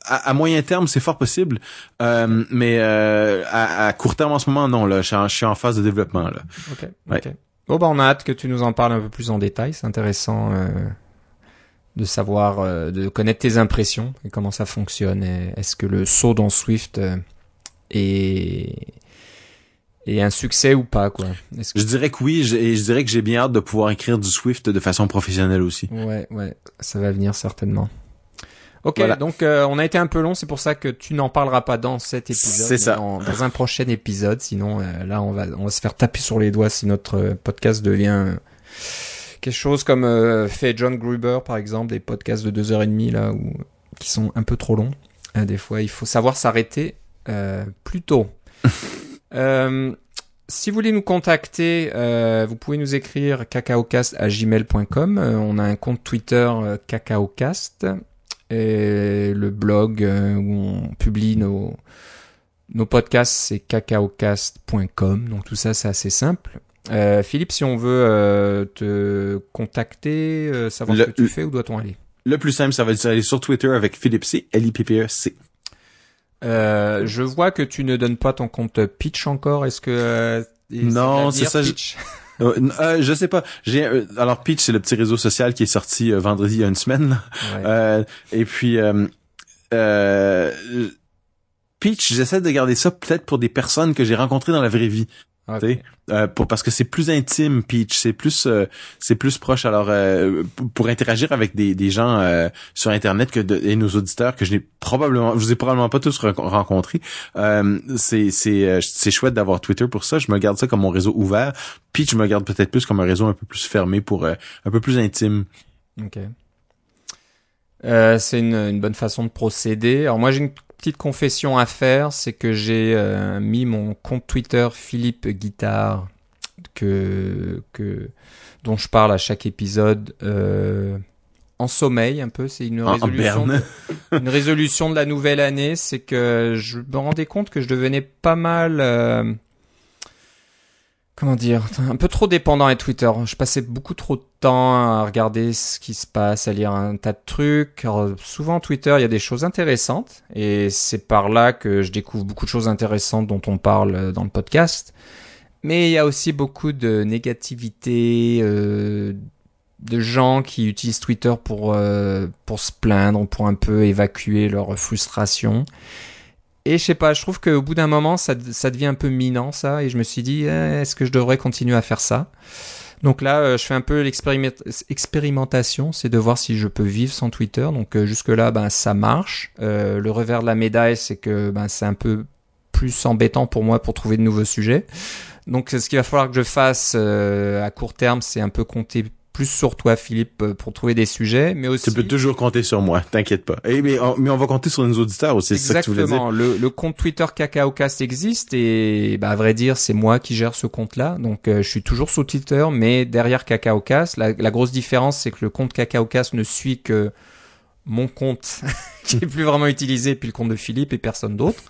à, moyen terme, c'est fort possible, euh, mais euh, à, à, court terme en ce moment, non. Là, je, suis en phase de développement là. Ok. Ok. Bon bah on a hâte que tu nous en parles un peu plus en détail. C'est intéressant euh, de savoir, euh, de connaître tes impressions et comment ça fonctionne. Est-ce que le saut dans Swift est et un succès ou pas quoi Je dirais que oui, et je dirais que j'ai bien hâte de pouvoir écrire du Swift de façon professionnelle aussi. Ouais, ouais, ça va venir certainement. Ok, donc euh, on a été un peu long, c'est pour ça que tu n'en parleras pas dans cet épisode. C'est ça. Dans, un prochain épisode, sinon euh, là on va on va se faire taper sur les doigts si notre euh, podcast devient quelque chose comme fait John Gruber par exemple, des podcasts de deux heures et demie là où qui sont un peu trop longs. des fois, il faut savoir s'arrêter plus tôt. Euh, si vous voulez nous contacter, euh, vous pouvez nous écrire cacaocast à gmail.com. Euh, on a un compte Twitter cacaocast et le blog où on publie nos nos podcasts c'est cacaocast.com. Donc tout ça c'est assez simple. Philippe, si on veut te contacter, savoir ce que tu fais, où doit-on aller? Le plus simple, ça va être aller sur Twitter avec Philippe C, L I P P E C. Euh, je vois que tu ne donnes pas ton compte Pitch encore. Est-ce que euh, non, c'est ça. Pitch euh, euh, je sais pas. J'ai alors Pitch c'est le petit réseau social qui est sorti vendredi il y a une semaine. et puis Pitch, j'essaie de garder ça peut-être pour des personnes que j'ai rencontrées dans la vraie vie. Euh, pour parce que c'est plus intime Peach c'est plus euh, c'est plus proche. Alors euh, pour interagir avec des, des gens euh, sur internet que de, et nos auditeurs que je n'ai probablement je vous ai probablement pas tous rencontrés c'est c'est c'est chouette d'avoir Twitter pour ça. Je me garde ça comme mon réseau ouvert. Peach je me garde peut-être plus comme un réseau un peu plus fermé pour un peu plus intime. Ok. C'est une, une, bonne façon de procéder. Alors moi j'ai une petite confession à faire, c'est que j'ai euh, mis mon compte Twitter Philippe Guitare que, que dont je parle à chaque épisode euh, en sommeil un peu. C'est une résolution, de, une résolution de la nouvelle année. C'est que je me rendais compte que je devenais pas mal. Comment dire, un peu trop dépendant à Twitter. Je passais beaucoup trop de temps à regarder ce qui se passe, à lire un tas de trucs. souvent Twitter, il y a des choses intéressantes et c'est par là que je découvre beaucoup de choses intéressantes dont on parle dans le podcast. Mais il y a aussi beaucoup de négativité, euh, de gens qui utilisent Twitter pour euh, pour se plaindre, pour un peu évacuer leur frustration. Et je sais pas, je trouve qu'au bout d'un moment, ça, devient un peu minant, ça, et je me suis dit, eh, est-ce que je devrais continuer à faire ça? Donc là, euh, je fais un peu l'expérimentation, c'est de voir si je peux vivre sans Twitter. Donc euh, jusque-là, ben, ça marche. Euh, le revers de la médaille, c'est que ben, c'est un peu plus embêtant pour moi pour trouver de nouveaux sujets. Donc ce qu'il va falloir que je fasse à court terme, c'est un peu compter plus sur toi, Philippe, euh, pour trouver des sujets, mais aussi. Tu peux toujours compter sur moi, t'inquiète pas. Et, eh, mais, on, mais on va compter sur nos auditeurs aussi, c'est ça que tu voulais dire. Le, le compte Twitter CacaoCast existe et, bah, à vrai dire, c'est moi qui gère ce compte-là. Donc, euh, je suis toujours sous Twitter, mais derrière CacaoCast, la, la grosse différence, c'est que le compte CacaoCast ne suit que mon compte, qui est plus vraiment utilisé, puis le compte de Philippe et personne d'autre.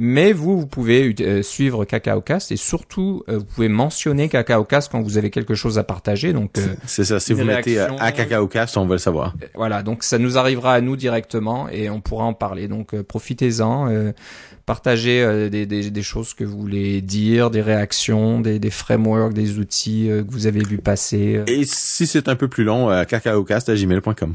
Mais vous, vous pouvez euh, suivre CacaoCast et surtout, euh, vous pouvez mentionner CacaoCast quand vous avez quelque chose à partager. Donc, euh, c'est ça. Si vous mettez à CacaoCast, on va le savoir. Voilà. Donc, ça nous arrivera à nous directement et on pourra en parler. Donc, profitez-en. partagez des, des, des, choses que vous voulez dire, des réactions, des, des frameworks, des outils que vous avez vu passer. Et si c'est un peu plus long, cacaocast@gmail.com.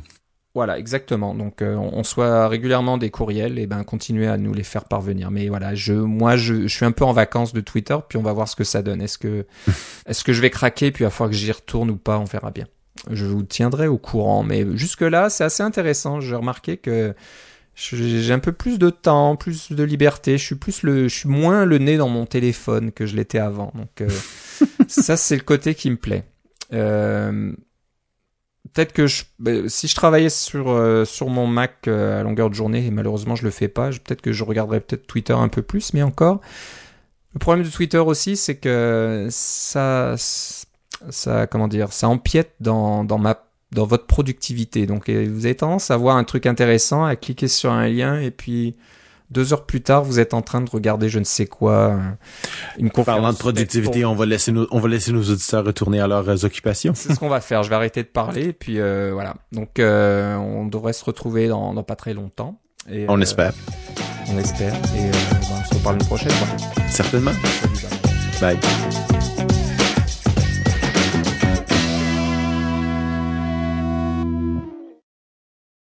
Voilà, exactement. Donc, euh, on, soit régulièrement des courriels, et ben continuez à nous les faire parvenir. Mais voilà, je, moi, je, je, suis un peu en vacances de Twitter, puis on va voir ce que ça donne. Est-ce que, est-ce que je vais craquer, puis à fois que j'y retourne ou pas, on verra bien. Je vous tiendrai au courant. Mais jusque là, c'est assez intéressant. J'ai remarqué que j'ai un peu plus de temps, plus de liberté. Je suis plus le, je suis moins le nez dans mon téléphone que je l'étais avant. Donc, euh, ça, c'est le côté qui me plaît. Euh, peut-être que je, bah, si je travaillais sur euh, sur mon Mac euh, à longueur de journée et malheureusement je le fais pas, peut-être que je regarderais peut-être Twitter un peu plus, mais encore. Le problème de Twitter aussi, c'est que ça ça comment dire, ça empiète dans dans ma dans votre productivité. Donc vous avez tendance à voir un truc intéressant, à cliquer sur un lien et puis deux heures plus tard, vous êtes en train de regarder je ne sais quoi, une conférence. Parlant de productivité, on va laisser nos, on va laisser nos auditeurs retourner à leurs euh, occupations. C'est ce qu'on va faire. Je vais arrêter de parler et puis euh, voilà. Donc euh, on devrait se retrouver dans, dans pas très longtemps. Et, on espère. On espère et on se reparle une prochaine fois. Certainement. Bye.